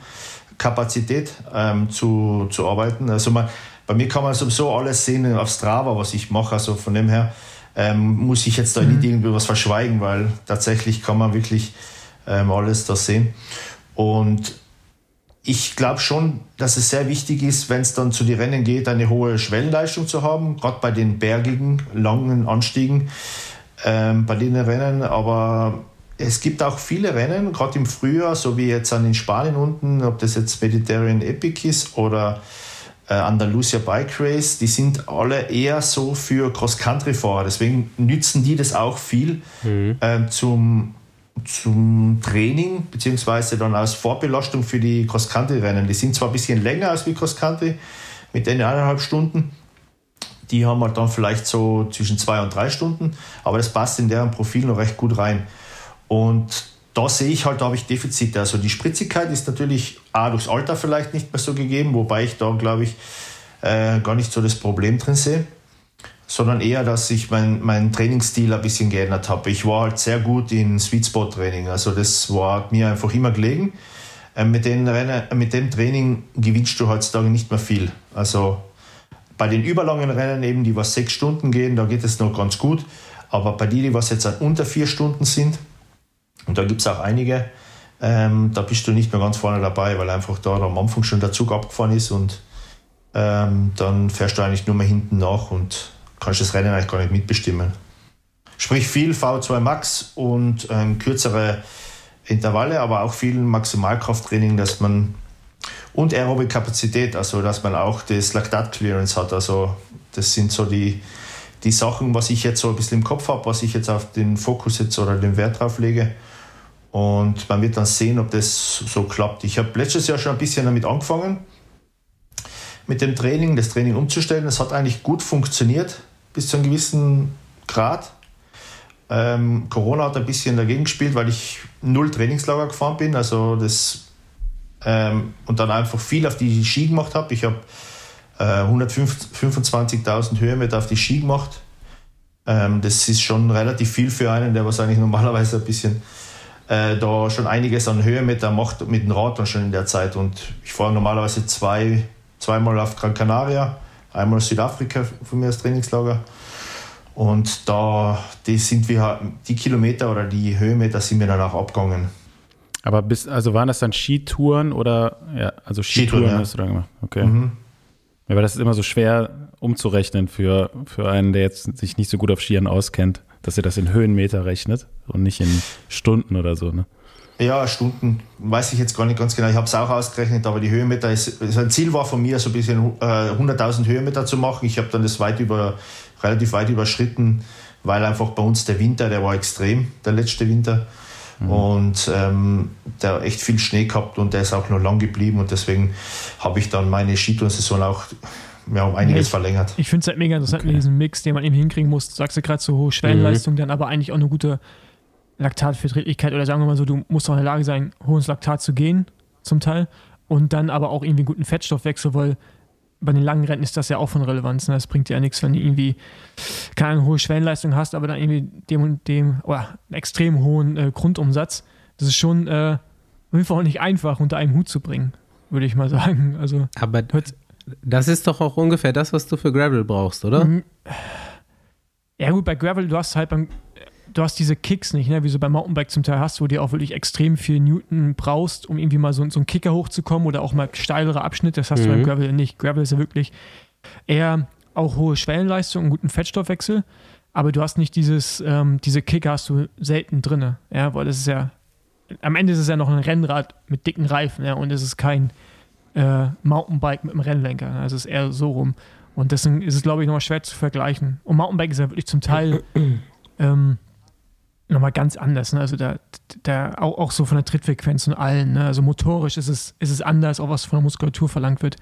Kapazität ähm, zu, zu arbeiten. Also man, bei mir kann man sowieso alles sehen auf Strava, was ich mache. Also von dem her ähm, muss ich jetzt da nicht irgendwie was verschweigen, weil tatsächlich kann man wirklich ähm, alles da sehen. Und ich glaube schon, dass es sehr wichtig ist, wenn es dann zu den Rennen geht, eine hohe Schwellenleistung zu haben, gerade bei den bergigen, langen Anstiegen, ähm, bei den Rennen. Aber es gibt auch viele Rennen, gerade im Frühjahr, so wie jetzt an den Spanien unten, ob das jetzt Mediterranean Epic ist oder äh, Andalusia Bike Race, die sind alle eher so für Cross-Country-Fahrer. Deswegen nützen die das auch viel ähm, zum, zum Training, beziehungsweise dann als Vorbelastung für die Cross-Country-Rennen. Die sind zwar ein bisschen länger als wie Cross-Country, mit den eineinhalb Stunden. Die haben halt dann vielleicht so zwischen zwei und drei Stunden, aber das passt in deren Profil noch recht gut rein. Und da sehe ich halt, da habe ich Defizite. Also die Spritzigkeit ist natürlich A, durchs Alter vielleicht nicht mehr so gegeben, wobei ich da, glaube ich, äh, gar nicht so das Problem drin sehe, sondern eher, dass ich mein, meinen Trainingsstil ein bisschen geändert habe. Ich war halt sehr gut in Sweet Spot Training, also das war mir einfach immer gelegen. Äh, mit, den Rennen, mit dem Training gewinnst du heutzutage nicht mehr viel. Also bei den überlangen Rennen eben, die was sechs Stunden gehen, da geht es noch ganz gut. Aber bei denen, die was jetzt halt unter vier Stunden sind, und da gibt es auch einige, ähm, da bist du nicht mehr ganz vorne dabei, weil einfach da am Anfang schon der Zug abgefahren ist und ähm, dann fährst du eigentlich nur mehr hinten nach und kannst das Rennen eigentlich gar nicht mitbestimmen. Sprich viel V2 Max und ähm, kürzere Intervalle, aber auch viel Maximalkrafttraining, dass man und aerobe Kapazität, also dass man auch das Lactat Clearance hat. Also das sind so die, die Sachen, was ich jetzt so ein bisschen im Kopf habe, was ich jetzt auf den Fokus jetzt oder den Wert drauf lege. Und man wird dann sehen, ob das so klappt. Ich habe letztes Jahr schon ein bisschen damit angefangen, mit dem Training, das Training umzustellen. Es hat eigentlich gut funktioniert, bis zu einem gewissen Grad. Ähm, Corona hat ein bisschen dagegen gespielt, weil ich null Trainingslager gefahren bin. Also das ähm, und dann einfach viel auf die Ski gemacht habe. Ich habe äh, 125.000 Höhenmeter auf die Ski gemacht. Ähm, das ist schon relativ viel für einen, der wahrscheinlich <laughs> normalerweise ein bisschen äh, da schon einiges an Höhenmeter macht mit dem Rad dann schon in der Zeit. Und ich fahre normalerweise zwei, zweimal auf Gran Canaria, einmal Südafrika von mir als Trainingslager. Und da die sind wir die Kilometer oder die Höhenmeter sind mir dann auch abgegangen.
Aber bis, also waren das dann Skitouren oder ja, also Skitouren
Skitouren, ja.
hast du dann gemacht? Okay.
Mhm.
Ja, aber das ist immer so schwer umzurechnen für, für einen, der jetzt sich nicht so gut auf Skiern auskennt, dass er das in Höhenmeter rechnet und nicht in Stunden oder so, ne?
Ja, Stunden weiß ich jetzt gar nicht ganz genau. Ich habe es auch ausgerechnet, aber die Höhenmeter ist, also ein Ziel war von mir, so ein bisschen äh, 100.000 Höhenmeter zu machen. Ich habe dann das weit über, relativ weit überschritten, weil einfach bei uns der Winter, der war extrem, der letzte Winter. Und ähm, der echt viel Schnee gehabt und der ist auch noch lang geblieben und deswegen habe ich dann meine Skitourensaison auch ja, um einiges
Ich-
verlängert.
Ich finde es halt mega interessant mit diesem Mix, den man eben hinkriegen muss. Du sagst ja gerade so hohe Schwellenleistung, dann aber eigentlich auch eine gute Laktatverträglichkeit oder sagen wir mal so, du musst auch in der Lage sein, hohes Laktat zu gehen, zum Teil. Und dann aber auch irgendwie einen guten Fettstoffwechsel, weil bei den langen Rennen ist das ja auch von Relevanz. Ne? Das bringt dir ja nichts, wenn du irgendwie keine hohe Schwellenleistung hast, aber dann irgendwie dem und dem oder einen extrem hohen äh, Grundumsatz. Das ist schon äh, auf jeden Fall auch nicht einfach unter einen Hut zu bringen, würde ich mal <laughs> sagen. Also,
Aber das ist doch auch ungefähr das, was du für Gravel brauchst, oder?
Mhm. Ja, gut, bei Gravel, du hast halt beim, du hast diese Kicks nicht, ne, wie du beim Mountainbike zum Teil hast, wo du auch wirklich extrem viel Newton brauchst, um irgendwie mal so, so einen Kicker hochzukommen oder auch mal steilere Abschnitte. Das hast du beim
Mhm.
Gravel nicht. Gravel ist ja wirklich eher auch hohe Schwellenleistung und guten Fettstoffwechsel, aber du hast nicht dieses, ähm, diese Kicker hast du selten drin. Ja, weil das ist ja, am Ende ist es ja noch ein Rennrad mit dicken Reifen, ja, und es ist kein äh, Mountainbike mit einem Rennlenker. Also es ist eher so rum. Und deswegen ist es, glaube ich, nochmal schwer zu vergleichen. Und Mountainbike ist ja wirklich zum Teil <clears throat> ähm, nochmal ganz anders. Ne? Also da, da auch, auch so von der Trittfrequenz und allen. Ne? Also motorisch ist es, ist es anders, auch was von der Muskulatur verlangt wird.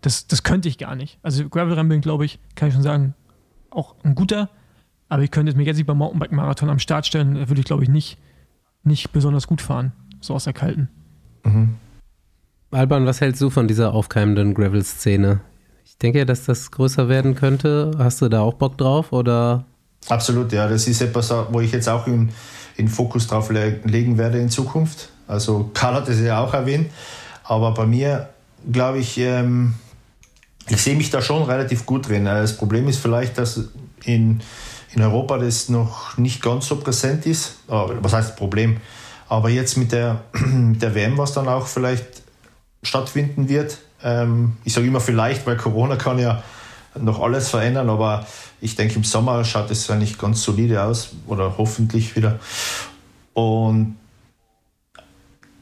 Das, das könnte ich gar nicht. Also Gravel-Rennen bin, glaube ich, kann ich schon sagen, auch ein guter. Aber ich könnte mir jetzt nicht beim Mountainbike-Marathon am Start stellen, da würde ich, glaube ich, nicht, nicht besonders gut fahren. So aus der Kalten.
Alban, was hältst du von dieser aufkeimenden Gravel-Szene? Ich denke ja, dass das größer werden könnte. Hast du da auch Bock drauf oder?
Absolut, ja. Das ist etwas, wo ich jetzt auch in, in Fokus drauf le legen werde in Zukunft. Also Karl hat es ja auch erwähnt. Aber bei mir, glaube ich, ähm, ich sehe mich da schon relativ gut drin. Das Problem ist vielleicht, dass in, in Europa das noch nicht ganz so präsent ist. Was heißt Problem? Aber jetzt mit der, mit <clears throat> der WM, was dann auch vielleicht stattfinden wird, ähm, ich sage immer vielleicht, weil Corona kann ja noch alles verändern, aber ich denke, im Sommer schaut es eigentlich ganz solide aus oder hoffentlich wieder. Und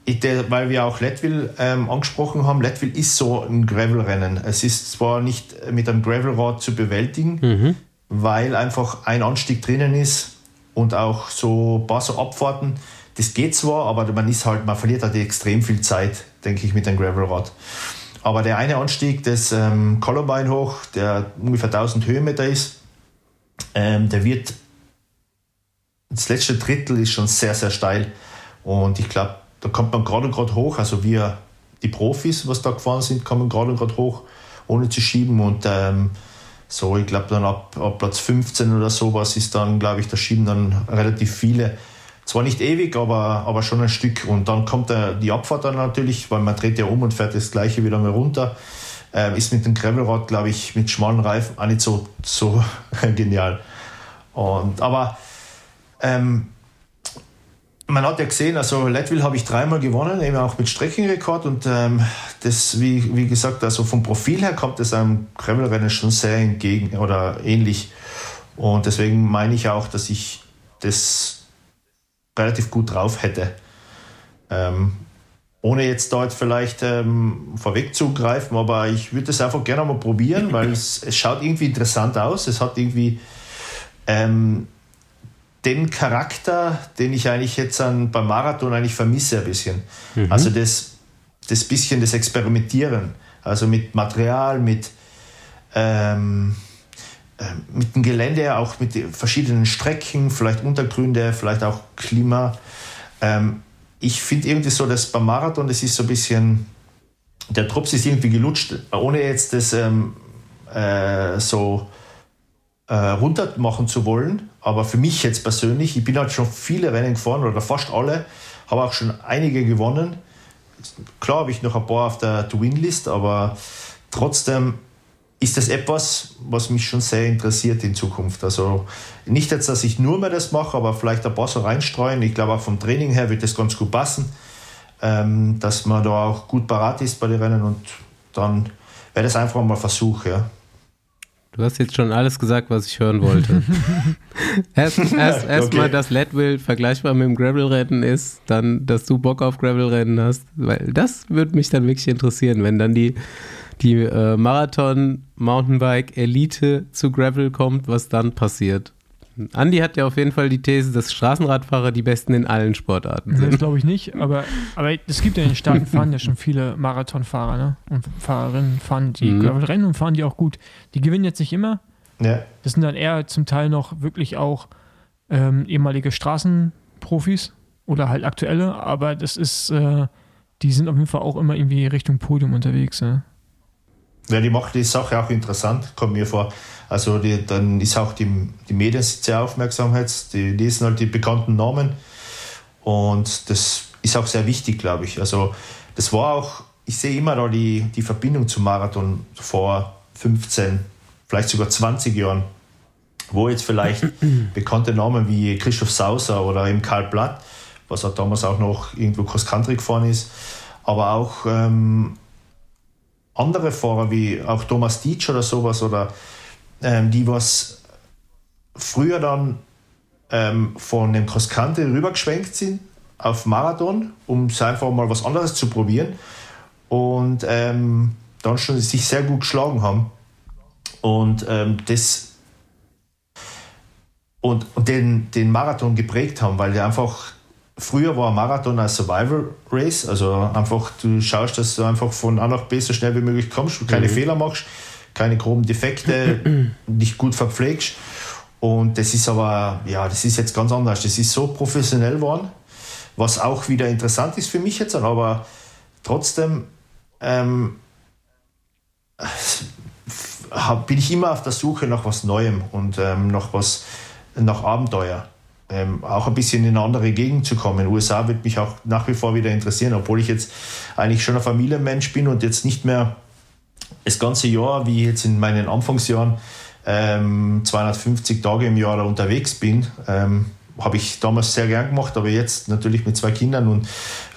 ich, weil wir auch Leadville ähm, angesprochen haben, Leadville ist so ein Gravel-Rennen. Es ist zwar nicht mit einem Gravelrad zu bewältigen, weil einfach ein Anstieg drinnen ist und auch so ein paar so Abfahrten. Das geht zwar, aber man ist halt, man verliert halt extrem viel Zeit, denke ich, mit dem Gravelrad. Aber der eine Anstieg des ähm, Columbine hoch, der ungefähr 1000 Höhenmeter ist, ähm, der wird, das letzte Drittel ist schon sehr, sehr steil. Und ich glaube, da kommt man gerade und gerade hoch. Also wir, die Profis, was da gefahren sind, kommen gerade und gerade hoch, ohne zu schieben. Und ähm, so, ich glaube, dann ab, ab Platz 15 oder sowas ist dann, glaube ich, da schieben dann relativ viele. Zwar nicht ewig, aber, aber schon ein Stück. Und dann kommt der, die Abfahrt dann natürlich, weil man dreht ja um und fährt das gleiche wieder mal runter. Ähm, ist mit dem Gravelrad, glaube ich, mit schmalen Reifen auch nicht so, so <laughs> genial. Und, aber ähm, man hat ja gesehen, also Leadville habe ich dreimal gewonnen, eben auch mit Streckenrekord und ähm, das, wie, wie gesagt, also vom Profil her kommt es einem Gravelrennen schon sehr entgegen oder ähnlich. Und deswegen meine ich auch, dass ich das relativ gut drauf hätte. Ähm, ohne jetzt dort vielleicht ähm, vorwegzugreifen, aber ich würde es einfach gerne mal probieren, weil <laughs> es, es schaut irgendwie interessant aus. Es hat irgendwie ähm, den Charakter, den ich eigentlich jetzt an, beim Marathon eigentlich vermisse ein bisschen. Also das, das bisschen das Experimentieren, also mit Material, mit, ähm, äh, mit dem Gelände, auch mit den verschiedenen Strecken, vielleicht Untergründe, vielleicht auch Klima. Ähm, ich finde irgendwie so, dass beim Marathon, das ist so ein bisschen, der Drops ist irgendwie gelutscht, ohne jetzt das ähm, äh, so äh, runter machen zu wollen. Aber für mich jetzt persönlich, ich bin halt schon viele Rennen gefahren oder fast alle, habe auch schon einige gewonnen. Klar habe ich noch ein paar auf der To-Win-List, aber trotzdem ist das etwas, was mich schon sehr interessiert in Zukunft. Also nicht jetzt, dass ich nur mehr das mache, aber vielleicht ein paar so reinstreuen. Ich glaube auch vom Training her wird das ganz gut passen, ähm, dass man da auch gut parat ist bei den Rennen und dann wäre das einfach mal ein Versuch, ja.
Du hast jetzt schon alles gesagt, was ich hören wollte. <laughs> erst erst, erst
Okay.
mal, dass Leadville vergleichbar mit dem Gravel-Rennen ist, dann, dass du Bock auf Gravel-Rennen hast, weil das würde mich dann wirklich interessieren, wenn dann die, die äh, Marathon-Mountainbike-Elite zu Gravel kommt, was dann passiert. Andi hat ja auf jeden Fall die These, dass Straßenradfahrer die Besten in allen Sportarten
Das
sind.
glaube ich nicht, aber, aber es gibt ja in den Staaten fahren ja schon viele Marathonfahrer ne? und Fahrerinnen fahren die
Mhm.
Gravel-Rennen und fahren die auch gut. Die gewinnen jetzt nicht immer.
ja.
Das sind dann eher zum Teil noch wirklich auch ähm, ehemalige Profis oder halt aktuelle, aber das ist, äh, die sind auf jeden Fall auch immer irgendwie Richtung Podium unterwegs. Ja,
ja die macht die Sache auch interessant, kommt mir vor. Also die, dann ist auch die, die Medien sehr Aufmerksamkeit, die lesen halt die bekannten Namen und das ist auch sehr wichtig, glaube ich. Also das war auch, ich sehe immer da die, die Verbindung zum Marathon vor 15, vielleicht sogar 20 Jahren, wo jetzt vielleicht <clears throat> bekannte Namen wie Christoph Sauser oder eben Karl Blatt, was auch damals auch noch irgendwo Cross Country gefahren ist, aber auch ähm, andere Fahrer wie auch Thomas Dietsch oder sowas oder ähm, die was früher dann ähm, von dem Cross Country rübergeschwenkt sind auf Marathon, um einfach mal was anderes zu probieren und ähm, dann schon sich sehr gut geschlagen haben. Und ähm, das und, und den, den Marathon geprägt haben, weil der einfach früher war Marathon ein Survival Race, also einfach du schaust, dass du einfach von A nach B so schnell wie möglich kommst, keine mhm. Fehler machst, keine groben Defekte, <clears throat> dich gut verpflegst. Und das ist aber, ja, das ist jetzt ganz anders. Das ist so professionell geworden, was auch wieder interessant ist für mich jetzt, aber trotzdem ähm, bin ich immer auf der Suche nach was Neuem und ähm, nach was, nach Abenteuer. Ähm, auch ein bisschen in eine andere Gegend zu kommen. USA wird mich auch nach wie vor wieder interessieren, obwohl ich jetzt eigentlich schon ein Familienmensch bin und jetzt nicht mehr das ganze Jahr, wie jetzt in meinen Anfangsjahren, ähm, 250 Tage im Jahr unterwegs bin. Ähm, habe ich damals sehr gern gemacht, aber jetzt natürlich mit zwei Kindern und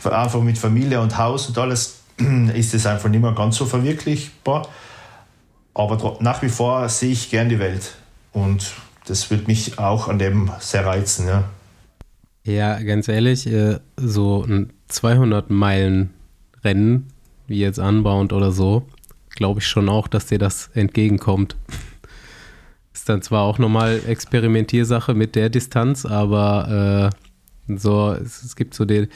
einfach mit Familie und Haus und alles <clears throat> ist es einfach nicht mehr ganz so verwirklichbar. Aber nach wie vor sehe ich gern die Welt und das wird mich auch an dem sehr reizen. Ja,
ja ganz ehrlich, äh, so ein 200 Meilen Rennen, wie jetzt Unbound oder so, glaube ich schon auch, dass dir das entgegenkommt. Ist dann zwar auch nochmal Experimentiersache mit der Distanz, aber äh, so, es, es, gibt so den,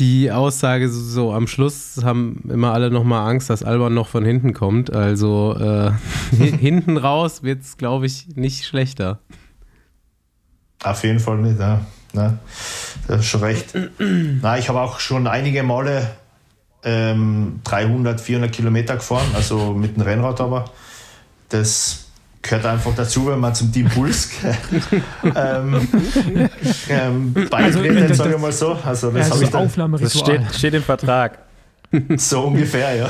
die Aussage so, so, am Schluss haben immer alle nochmal Angst, dass Alban noch von hinten kommt. Also äh, <laughs> hinten raus wird es, glaube ich, nicht schlechter.
Auf jeden Fall nicht, ja. ja das ist schon recht. <clears throat> Na, ich habe auch schon einige Male ähm, 300, 400 Kilometer gefahren, also mit dem Rennrad aber. Das gehört einfach dazu, wenn man zum Team Puls <laughs> ähm, ähm, beitritt, also, sage ich mal so. Also das,
ja, das, dann, das steht, steht, im Vertrag. <laughs>
so ungefähr, ja.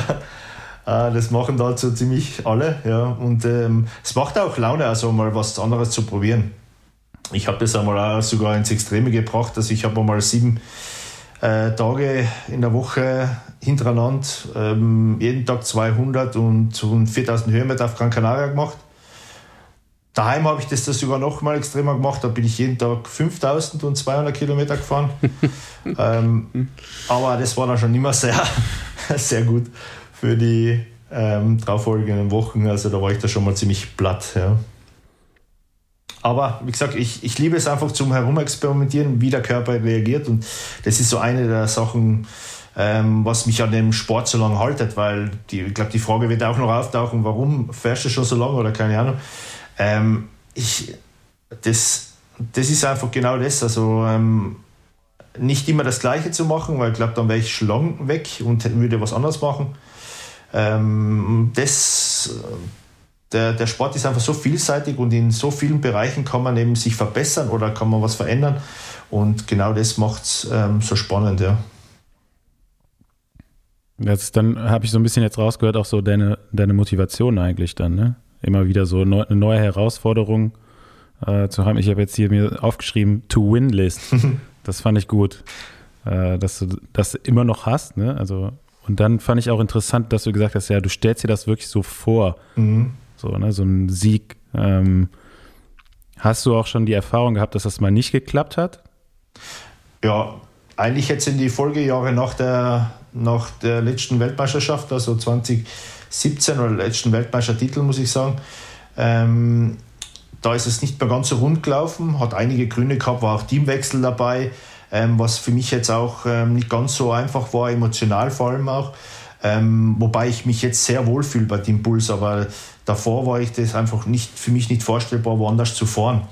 Äh, das machen da so ziemlich alle, ja. Und ähm, es macht auch Laune, also mal was anderes zu probieren. Ich habe das einmal auch sogar ins Extreme gebracht, dass ich habe mal sieben äh, Tage in der Woche hintereinander, ähm, jeden Tag 200 und, und 4000 Höhenmeter auf Gran Canaria gemacht Daheim habe ich das, das sogar noch mal extremer gemacht. Da bin ich jeden Tag 5200 Kilometer gefahren. <laughs> ähm, aber das war dann schon immer sehr, <laughs> sehr gut für die ähm, darauffolgenden Wochen. Also da war ich da schon mal ziemlich platt. Ja. Aber wie gesagt, ich, ich liebe es einfach zum Herumexperimentieren, wie der Körper reagiert. Und das ist so eine der Sachen, ähm, was mich an dem Sport so lange haltet, weil die, ich glaube, die Frage wird auch noch auftauchen, warum fährst du schon so lange oder keine Ahnung. Ähm, ich, das, das ist einfach genau das. Also ähm, nicht immer das Gleiche zu machen, weil ich glaube, dann wäre ich schon lang weg und würde was anderes machen. Ähm, das, der, der Sport ist einfach so vielseitig und in so vielen Bereichen kann man eben sich verbessern oder kann man was verändern. Und genau das macht es ähm, so spannend, ja.
Das, dann habe ich so ein bisschen jetzt rausgehört, auch so deine, deine Motivation eigentlich dann, ne? Immer wieder so neu, eine neue Herausforderung äh, zu haben. Ich habe jetzt hier mir aufgeschrieben, to win list. <laughs> das fand ich gut, äh, dass du das immer noch hast. Ne? Also, und dann fand ich auch interessant, dass du gesagt hast, ja, du stellst dir das wirklich so vor. Mhm. So, ne, so ein Sieg. Ähm, hast du auch schon die Erfahrung gehabt, dass das mal nicht geklappt hat?
Ja, eigentlich jetzt in die Folgejahre nach der, nach der letzten Weltmeisterschaft, also 20 17 oder letzten Weltmeistertitel, muss ich sagen. Ähm, da ist es nicht mehr ganz so rund gelaufen, hat einige Gründe gehabt, war auch Teamwechsel dabei, ähm, was für mich jetzt auch ähm, nicht ganz so einfach war, emotional vor allem auch. Ähm, wobei ich mich jetzt sehr wohl fühle bei Team Puls, aber davor war ich das einfach nicht für mich nicht vorstellbar, woanders zu fahren.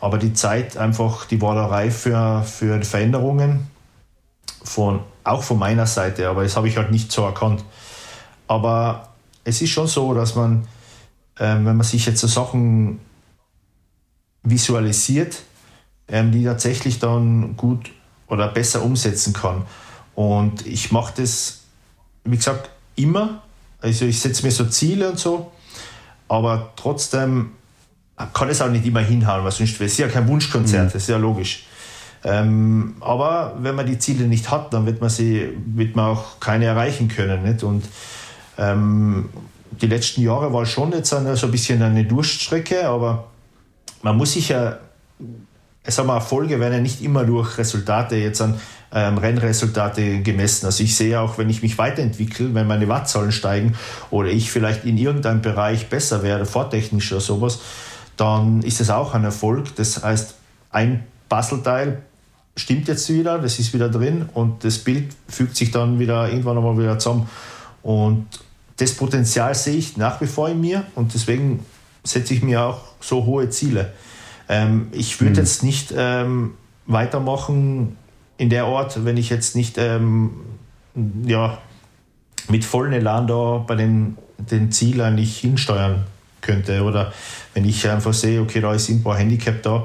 Aber die Zeit einfach, die war da reif für, für Veränderungen, von, auch von meiner Seite, aber das habe ich halt nicht so erkannt. Aber es ist schon so, dass man, ähm, wenn man sich jetzt so Sachen visualisiert, ähm, die tatsächlich dann gut oder besser umsetzen kann. Und ich mache das, wie gesagt, immer. Also ich setze mir so Ziele und so, aber trotzdem kann es auch nicht immer hinhauen, weil sonst wäre es ja kein Wunschkonzert, mhm. das ist ja logisch. Ähm, aber wenn man die Ziele nicht hat, dann wird man sie, wird man auch keine erreichen können. Nicht? Und ähm, die letzten Jahre war schon jetzt eine, so ein bisschen eine Durststrecke, aber man muss sich ja, sagen wir, Erfolge werden ja nicht immer durch Resultate jetzt an ähm, Rennresultate gemessen. Also ich sehe auch, wenn ich mich weiterentwickle, wenn meine Wattzahlen steigen oder ich vielleicht in irgendeinem Bereich besser werde, fahrtechnisch oder sowas, dann ist es auch ein Erfolg. Das heißt, ein Puzzleteil stimmt jetzt wieder, das ist wieder drin und das Bild fügt sich dann wieder irgendwann einmal wieder zusammen. Und das Potenzial sehe ich nach wie vor in mir und deswegen setze ich mir auch so hohe Ziele. Ähm, ich würde mhm. jetzt nicht ähm, weitermachen in der Ort, wenn ich jetzt nicht ähm, ja, mit vollem Elan da bei den, den Ziel eigentlich hinsteuern könnte. Oder wenn ich einfach sehe, okay, da ist ein paar Handicap da,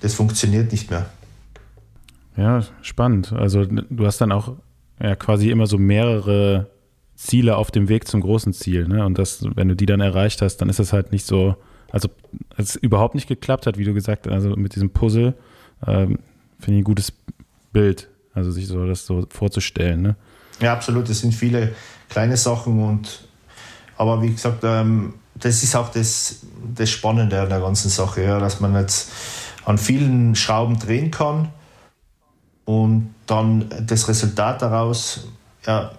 das funktioniert nicht mehr.
Ja, spannend. Also du hast dann auch ja, quasi immer so mehrere Ziele auf dem Weg zum großen Ziel. Ne? Und das, wenn du die dann erreicht hast, dann ist das halt nicht so, also es überhaupt nicht geklappt hat, wie du gesagt hast, also mit diesem Puzzle, ähm, finde ich ein gutes Bild, also sich so das so vorzustellen. Ne?
Ja, absolut. Es sind viele kleine Sachen und aber wie gesagt, ähm, das ist auch das, das Spannende an der ganzen Sache, ja, dass man jetzt an vielen Schrauben drehen kann und dann das Resultat daraus, ja,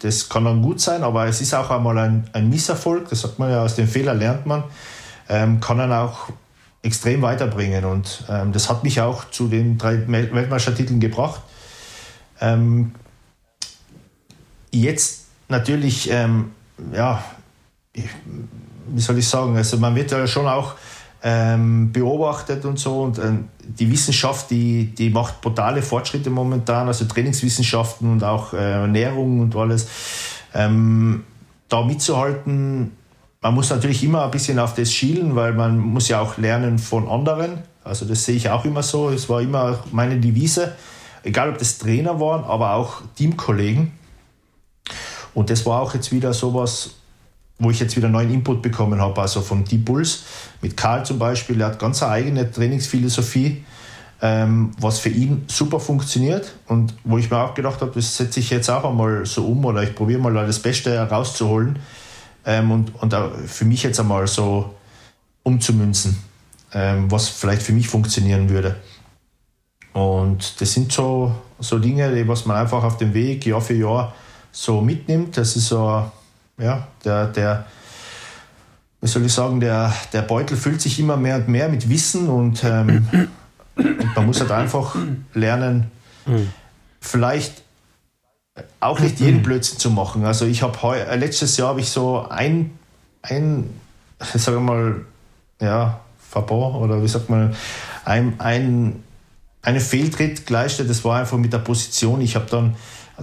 das kann dann gut sein, aber es ist auch einmal ein, ein Misserfolg, das sagt man ja, aus dem Fehler lernt man, ähm, kann dann auch extrem weiterbringen und ähm, das hat mich auch zu den drei Weltmeistertiteln gebracht. Ähm, jetzt natürlich, ähm, ja, wie soll ich sagen, also man wird ja schon auch ähm, beobachtet und so. Und ähm, die Wissenschaft, die, die macht brutale Fortschritte momentan, also Trainingswissenschaften und auch äh, Ernährung und alles. Ähm, da mitzuhalten, man muss natürlich immer ein bisschen auf das schielen, weil man muss ja auch lernen von anderen. Also das sehe ich auch immer so. Es war immer meine Devise, egal ob das Trainer waren, aber auch Teamkollegen. Und das war auch jetzt wieder sowas, wo ich jetzt wieder neuen Input bekommen habe, also von Deep Bulls, mit Karl zum Beispiel, er hat ganz eine eigene Trainingsphilosophie, ähm, was für ihn super funktioniert und wo ich mir auch gedacht habe, das setze ich jetzt auch einmal so um oder ich probiere mal das Beste herauszuholen ähm, und, und für mich jetzt einmal so umzumünzen, ähm, was vielleicht für mich funktionieren würde. Und das sind so, so Dinge, die was man einfach auf dem Weg Jahr für Jahr so mitnimmt. Das ist so ja, der, der, wie soll ich sagen, der, der Beutel füllt sich immer mehr und mehr mit Wissen und, ähm, und man muss halt einfach lernen, vielleicht auch nicht jeden Blödsinn zu machen. Also ich habe äh, letztes Jahr habe ich so ein, ein, sagen wir mal, ja, Fabor oder wie sagt man, ein, ein, eine Fehltritt geleistet. Das war einfach mit der Position. Ich habe dann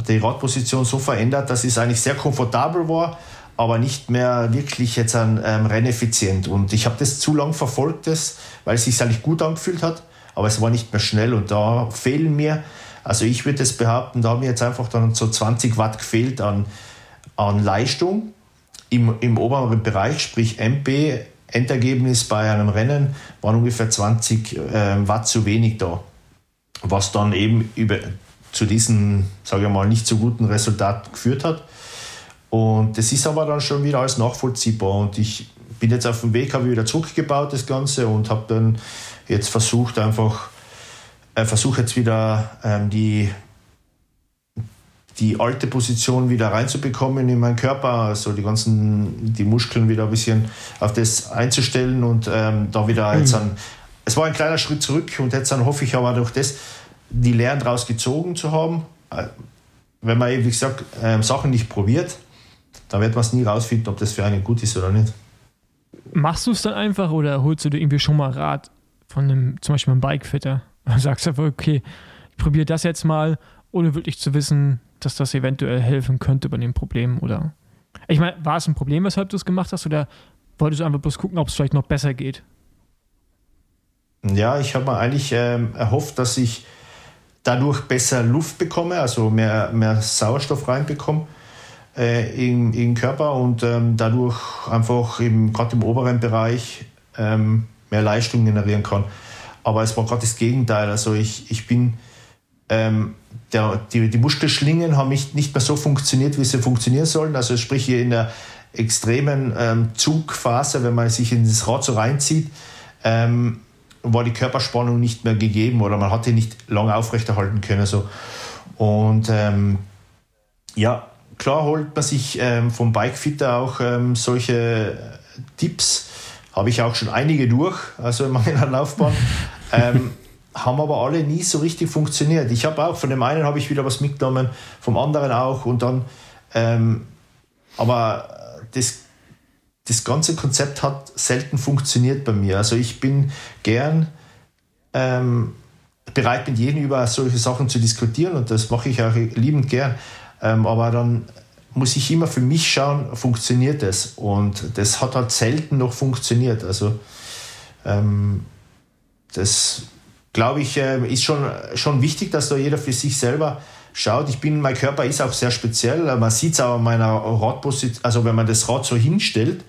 die Radposition so verändert, dass es eigentlich sehr komfortabel war, aber nicht mehr wirklich jetzt ein ähm, renneffizient. Und ich habe das zu lang verfolgt, das, weil es sich eigentlich gut angefühlt hat, aber es war nicht mehr schnell und da fehlen mir, also ich würde es behaupten, da haben mir jetzt einfach dann so 20 Watt gefehlt an, an Leistung im, im oberen Bereich, sprich MP, Endergebnis bei einem Rennen waren ungefähr 20 äh, Watt zu wenig da. Was dann eben über zu diesen, sage ich mal, nicht so guten Resultaten geführt hat. Und das ist aber dann schon wieder alles nachvollziehbar. Und ich bin jetzt auf dem Weg, habe wieder zurückgebaut, das Ganze, und habe dann jetzt versucht, einfach, äh, versuche jetzt wieder ähm, die, die alte Position wieder reinzubekommen in meinen Körper, also die ganzen, die Muskeln wieder ein bisschen auf das einzustellen und ähm, da wieder jetzt an, es war ein kleiner Schritt zurück und jetzt dann hoffe ich aber durch das, die Lehren daraus gezogen zu haben. Äh, wenn man, wie gesagt, ähm, Sachen nicht probiert, dann wird man es nie rausfinden, ob das für einen gut ist oder nicht.
Machst du es dann einfach oder holst du dir irgendwie schon mal Rat von einem, zum Beispiel einem Bikefitter. <laughs> Du sagst einfach, okay, ich probiere das jetzt mal, ohne wirklich zu wissen, dass das eventuell helfen könnte bei dem Problem oder. Ich meine, war es ein Problem, weshalb du es gemacht hast, oder wolltest du einfach bloß gucken, ob es vielleicht noch besser geht?
Ja, ich habe mir eigentlich ähm, erhofft, dass ich dadurch besser Luft bekomme, also mehr, mehr Sauerstoff reinbekomme äh, in, in den Körper und ähm, dadurch einfach gerade im oberen Bereich ähm, mehr Leistung generieren kann. Aber es war gerade das Gegenteil. Also ich, ich bin, ähm, der, die, die Muskelschlingen haben nicht, nicht mehr so funktioniert, wie sie funktionieren sollen. Also sprich hier in der extremen ähm, Zugphase, wenn man sich in das Rad so reinzieht, ähm, war die Körperspannung nicht mehr gegeben oder man hat die nicht lange aufrechterhalten können. So. Und ähm, ja, klar holt man sich ähm, vom Bikefitter auch ähm, solche Tipps. Habe ich auch schon einige durch, also in meiner Laufbahn. <laughs> ähm, haben aber alle nie so richtig funktioniert. Ich habe auch, von dem einen habe ich wieder was mitgenommen, vom anderen auch und dann, ähm, aber das das ganze Konzept hat selten funktioniert bei mir. Also ich bin gern ähm, bereit, mit jedem über solche Sachen zu diskutieren und das mache ich auch liebend gern. Ähm, aber dann muss ich immer für mich schauen, funktioniert das? Und das hat halt selten noch funktioniert. Also ähm, das glaube ich, äh, ist schon, schon wichtig, dass da jeder für sich selber schaut. Ich bin, mein Körper ist auch sehr speziell. Man sieht es auch an meiner Radposition, also wenn man das Rad so hinstellt,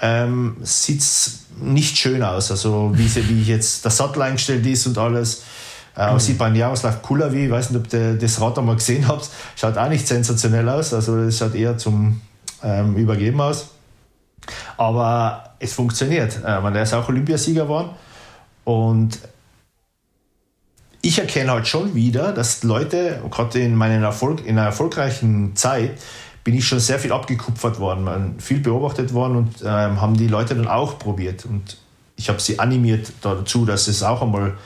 ähm, sieht es nicht schön aus. Also wie, wie jetzt der Sattel eingestellt ist und alles. Äh, mhm. Sieht beim Jaroslav Kulawi, ich weiß nicht, ob ihr das Rad einmal gesehen habt, schaut auch nicht sensationell aus. Also es schaut eher zum ähm, Übergeben aus. Aber es funktioniert. Äh, der ist auch Olympiasieger geworden. Und ich erkenne halt schon wieder, dass Leute, gerade in, meinen Erfolg, in einer erfolgreichen Zeit, bin ich schon sehr viel abgekupfert worden, viel beobachtet worden und ähm, haben die Leute dann auch probiert. Und ich habe sie animiert dazu, dass sie es auch einmal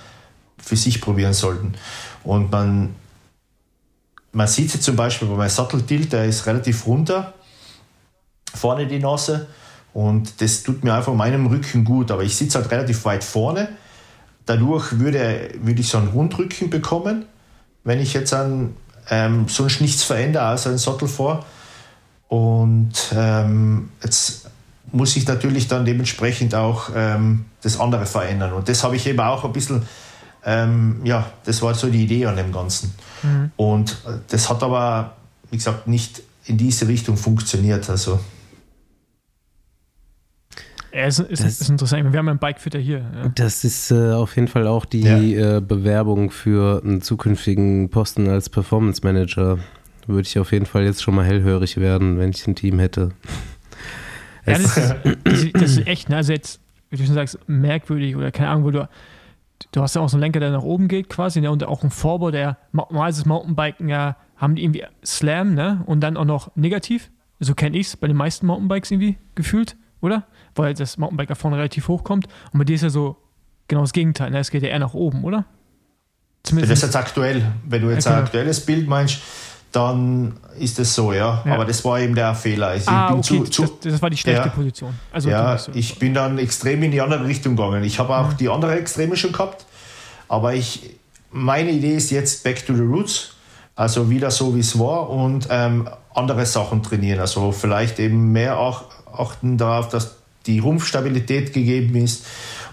für sich probieren sollten. Und man, man sieht sie zum Beispiel bei meinem Satteltilt, der ist relativ runter, vorne die Nase. Und das tut mir einfach meinem Rücken gut. Aber ich sitze halt relativ weit vorne. Dadurch würde, würde ich so einen Rundrücken bekommen, wenn ich jetzt an, ähm, sonst nichts verändere, als einen Sattel vor. Und ähm, jetzt muss ich natürlich dann dementsprechend auch ähm, das andere verändern. Und das habe ich eben auch ein bisschen, ähm, ja, das war so die Idee an dem Ganzen. Mhm. Und äh, das hat aber, wie gesagt, nicht in diese Richtung funktioniert. Also.
Ja, es ist, ist, ist, interessant. Wir haben einen Bikefitter hier. Ja.
Das ist äh, auf jeden Fall auch die ja. äh, Bewerbung für einen zukünftigen Posten als Performance Manager würde ich auf jeden Fall jetzt schon mal hellhörig werden, wenn ich ein Team hätte.
Ja, das ist, das ist, echt, ne? also jetzt, wie du schon sagst, merkwürdig oder keine Ahnung, wo du, du hast ja auch so einen Lenker, der nach oben geht quasi, ne? und auch einen Vorbau, der, normalerweise Mountainbiken ja, haben die irgendwie Slam, ne, und dann auch noch negativ, so kenne ich es bei den meisten Mountainbikes irgendwie gefühlt, oder? Weil das Mountainbike da vorne relativ hoch kommt und bei dir ist ja so genau das Gegenteil, ne? es geht ja eher nach oben, oder?
Zumindest das ist jetzt aktuell, wenn du jetzt okay. ein aktuelles Bild meinst, dann ist es so, ja. ja. Aber das war eben der Fehler. Also
ah, okay. Zu, zu, das, das, war die schlechte
ja,
Position.
Also ja, ich bin dann extrem in die andere Richtung gegangen. Ich habe auch ja. die andere Extreme schon gehabt, aber ich, meine Idee ist jetzt back to the roots, also wieder so wie es war und ähm, andere Sachen trainieren. Also vielleicht eben mehr auch achten darauf, dass die Rumpfstabilität gegeben ist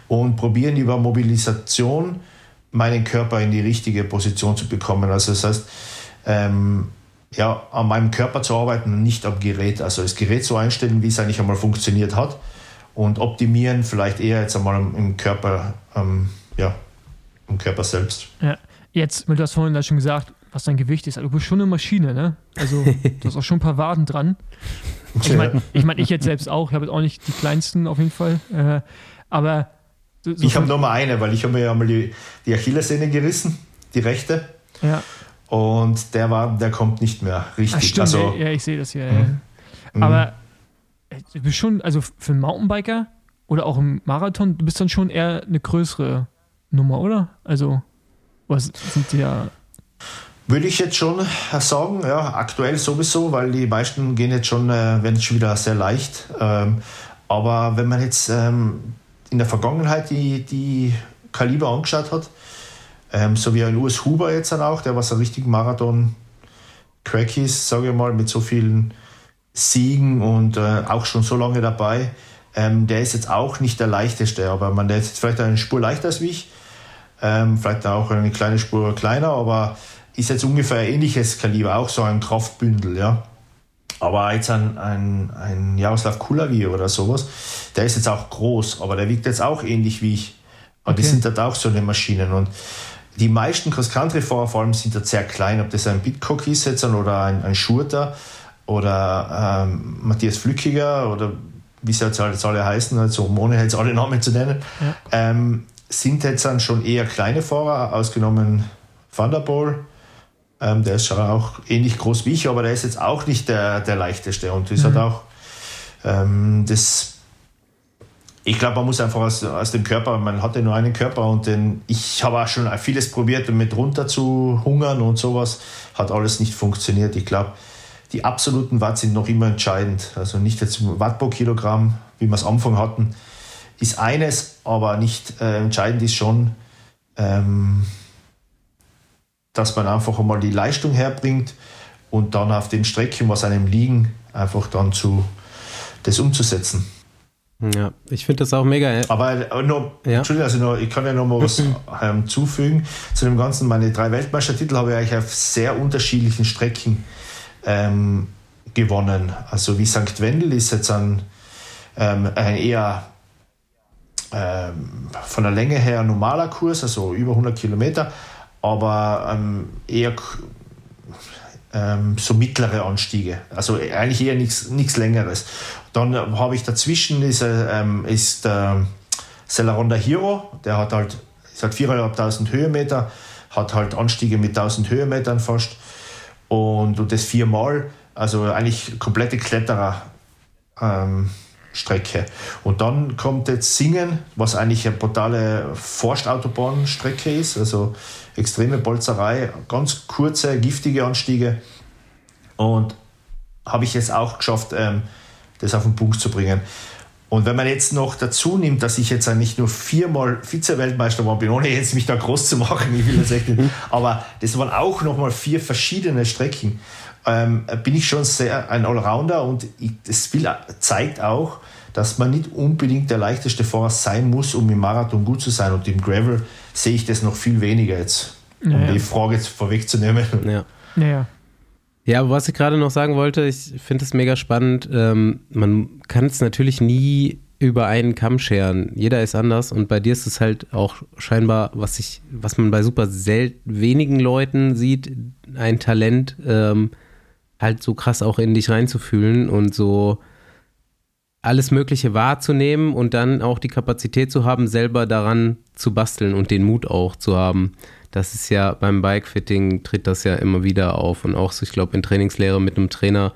und probieren über Mobilisation meinen Körper in die richtige Position zu bekommen. Also das heißt, ähm, ja, an meinem Körper zu arbeiten und nicht am Gerät. Also das Gerät so einstellen, wie es eigentlich einmal funktioniert hat und optimieren vielleicht eher jetzt einmal im, Körper, ähm, ja, im Körper selbst.
Ja, jetzt, du hast vorhin schon gesagt, was dein Gewicht ist. Also du bist schon eine Maschine, ne? Also <laughs> du hast auch schon ein paar Waden dran. Ich meine, ich, mein, ich jetzt selbst auch. Ich habe jetzt auch nicht die kleinsten auf jeden Fall. Äh, aber
so ich habe nur mal eine, weil ich habe mir ja mal die, die Achillessehne gerissen, die rechte.
Ja.
Und der war, der kommt nicht mehr richtig. Ach,
stimmt, also, ja, ich sehe das hier. Ja. Mhm. Aber äh, du bist schon, also für einen Mountainbiker oder auch im Marathon, du bist dann schon eher eine größere Nummer, oder? Also, was sind die ja.
Würde ich jetzt schon sagen, ja, aktuell sowieso, weil die meisten gehen jetzt schon, äh, werden schon wieder sehr leicht. Ähm, aber wenn man jetzt ähm, in der Vergangenheit die, die Kaliber angeschaut hat, ähm, so wie ein US Huber jetzt dann auch, der was ein richtig Marathon-Crack ist, sage ich mal, mit so vielen Siegen und äh, auch schon so lange dabei. Ähm, der ist jetzt auch nicht der leichteste, aber man, der ist jetzt vielleicht eine Spur leichter als ich, ähm, vielleicht auch eine kleine Spur kleiner, aber ist jetzt ungefähr ein ähnliches Kaliber, auch so ein Kraftbündel, ja. Aber jetzt ein, ein, ein Jaroslav Kulavi oder sowas, der ist jetzt auch groß, aber der wiegt jetzt auch ähnlich wie ich. Und okay. die sind halt auch so eine Maschinen. Und die meisten Cross-Country-Fahrer vor allem sind dort sehr klein, ob das ein Bitcock ist jetzt oder ein, ein Schurter oder ähm, Matthias Flückiger oder wie sie jetzt alle heißen, also ohne jetzt alle Namen zu nennen, ja. ähm, sind jetzt dann schon eher kleine Fahrer, ausgenommen Poel. Ähm, der ist schon auch ähnlich groß wie ich, aber der ist jetzt auch nicht der, der leichteste und halt mhm. halt auch ähm, das. Ich glaube, man muss einfach aus, aus dem Körper, man hat ja nur einen Körper und den, ich habe auch schon vieles probiert, mit runter zu hungern und sowas, hat alles nicht funktioniert. Ich glaube, die absoluten Watt sind noch immer entscheidend. Also nicht jetzt Watt pro Kilogramm, wie wir es am Anfang hatten, ist eines, aber nicht äh, entscheidend ist schon, ähm, dass man einfach einmal die Leistung herbringt und dann auf den Strecken, was einem liegen, einfach dann zu das umzusetzen.
Ja, ich finde das auch mega.
Äh, aber noch, ja. Entschuldigung, also noch, ich kann ja noch mal was <laughs> ähm, zufügen zu dem Ganzen. Meine drei Weltmeistertitel habe ich eigentlich auf sehr unterschiedlichen Strecken ähm, gewonnen. Also wie St. Wendel ist jetzt ein, ähm, ein eher ähm, von der Länge her normaler Kurs, also über 100 Kilometer, aber ähm, eher ähm, so mittlere Anstiege. Also eigentlich eher nichts Längeres. Dann habe ich dazwischen ist, äh, ähm, ist äh, Celeronda Hero, der hat halt, ist halt 4.500 Höhenmeter, hat halt Anstiege mit 1000 Höhenmetern fast und, und das viermal, also eigentlich komplette Kletterer. Ähm, Strecke. Und dann kommt jetzt Singen, was eigentlich eine brutale Forstautobahn-Strecke ist, also extreme Bolzerei, ganz kurze, giftige Anstiege. Und habe ich jetzt auch geschafft, ähm, das auf den Punkt zu bringen. Und wenn man jetzt noch dazu nimmt, dass ich jetzt nicht nur viermal Vize-Weltmeister war, bin, ohne jetzt mich da groß zu machen, <laughs> ich will das echt nicht, aber das waren auch nochmal vier verschiedene Strecken, ähm, bin ich schon sehr ein Allrounder und will, zeigt auch, dass man nicht unbedingt der leichteste Fahrer sein muss, um im Marathon gut zu sein. Und im Gravel sehe ich das noch viel weniger jetzt, um ja, die Frage jetzt vorwegzunehmen.
Ja. ja. Ja, aber was ich gerade noch sagen wollte, ich finde es mega spannend. Ähm, man kann es natürlich nie über einen Kamm scheren. Jeder ist anders und bei dir ist es halt auch scheinbar, was ich, was man bei super selten wenigen Leuten sieht, ein Talent, ähm, halt so krass auch in dich reinzufühlen und so alles Mögliche wahrzunehmen und dann auch die Kapazität zu haben, selber daran zu basteln und den Mut auch zu haben. Das ist ja beim Bikefitting tritt das ja immer wieder auf und auch, so, ich glaube, in Trainingslehre mit einem Trainer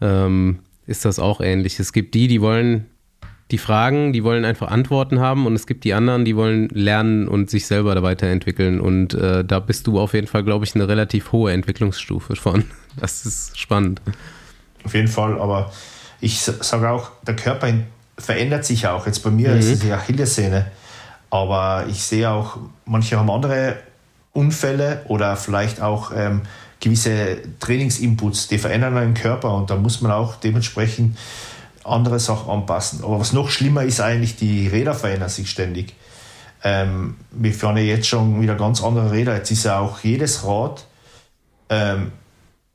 ähm, ist das auch ähnlich. Es gibt die, die wollen die Fragen, die wollen einfach Antworten haben und es gibt die anderen, die wollen lernen und sich selber da weiterentwickeln und äh, da bist du auf jeden Fall, glaube ich, eine relativ hohe Entwicklungsstufe von. <laughs> Das ist spannend.
Auf jeden Fall, aber ich sage auch, der Körper verändert sich auch. Jetzt bei mir mhm. ist es die Achillessehne aber ich sehe auch, manche haben andere Unfälle oder vielleicht auch ähm, gewisse Trainingsinputs, die verändern einen Körper und da muss man auch dementsprechend andere Sachen anpassen. Aber was noch schlimmer ist eigentlich, die Räder verändern sich ständig. Ähm, wir fahren ja jetzt schon wieder ganz andere Räder. Jetzt ist ja auch jedes Rad ähm,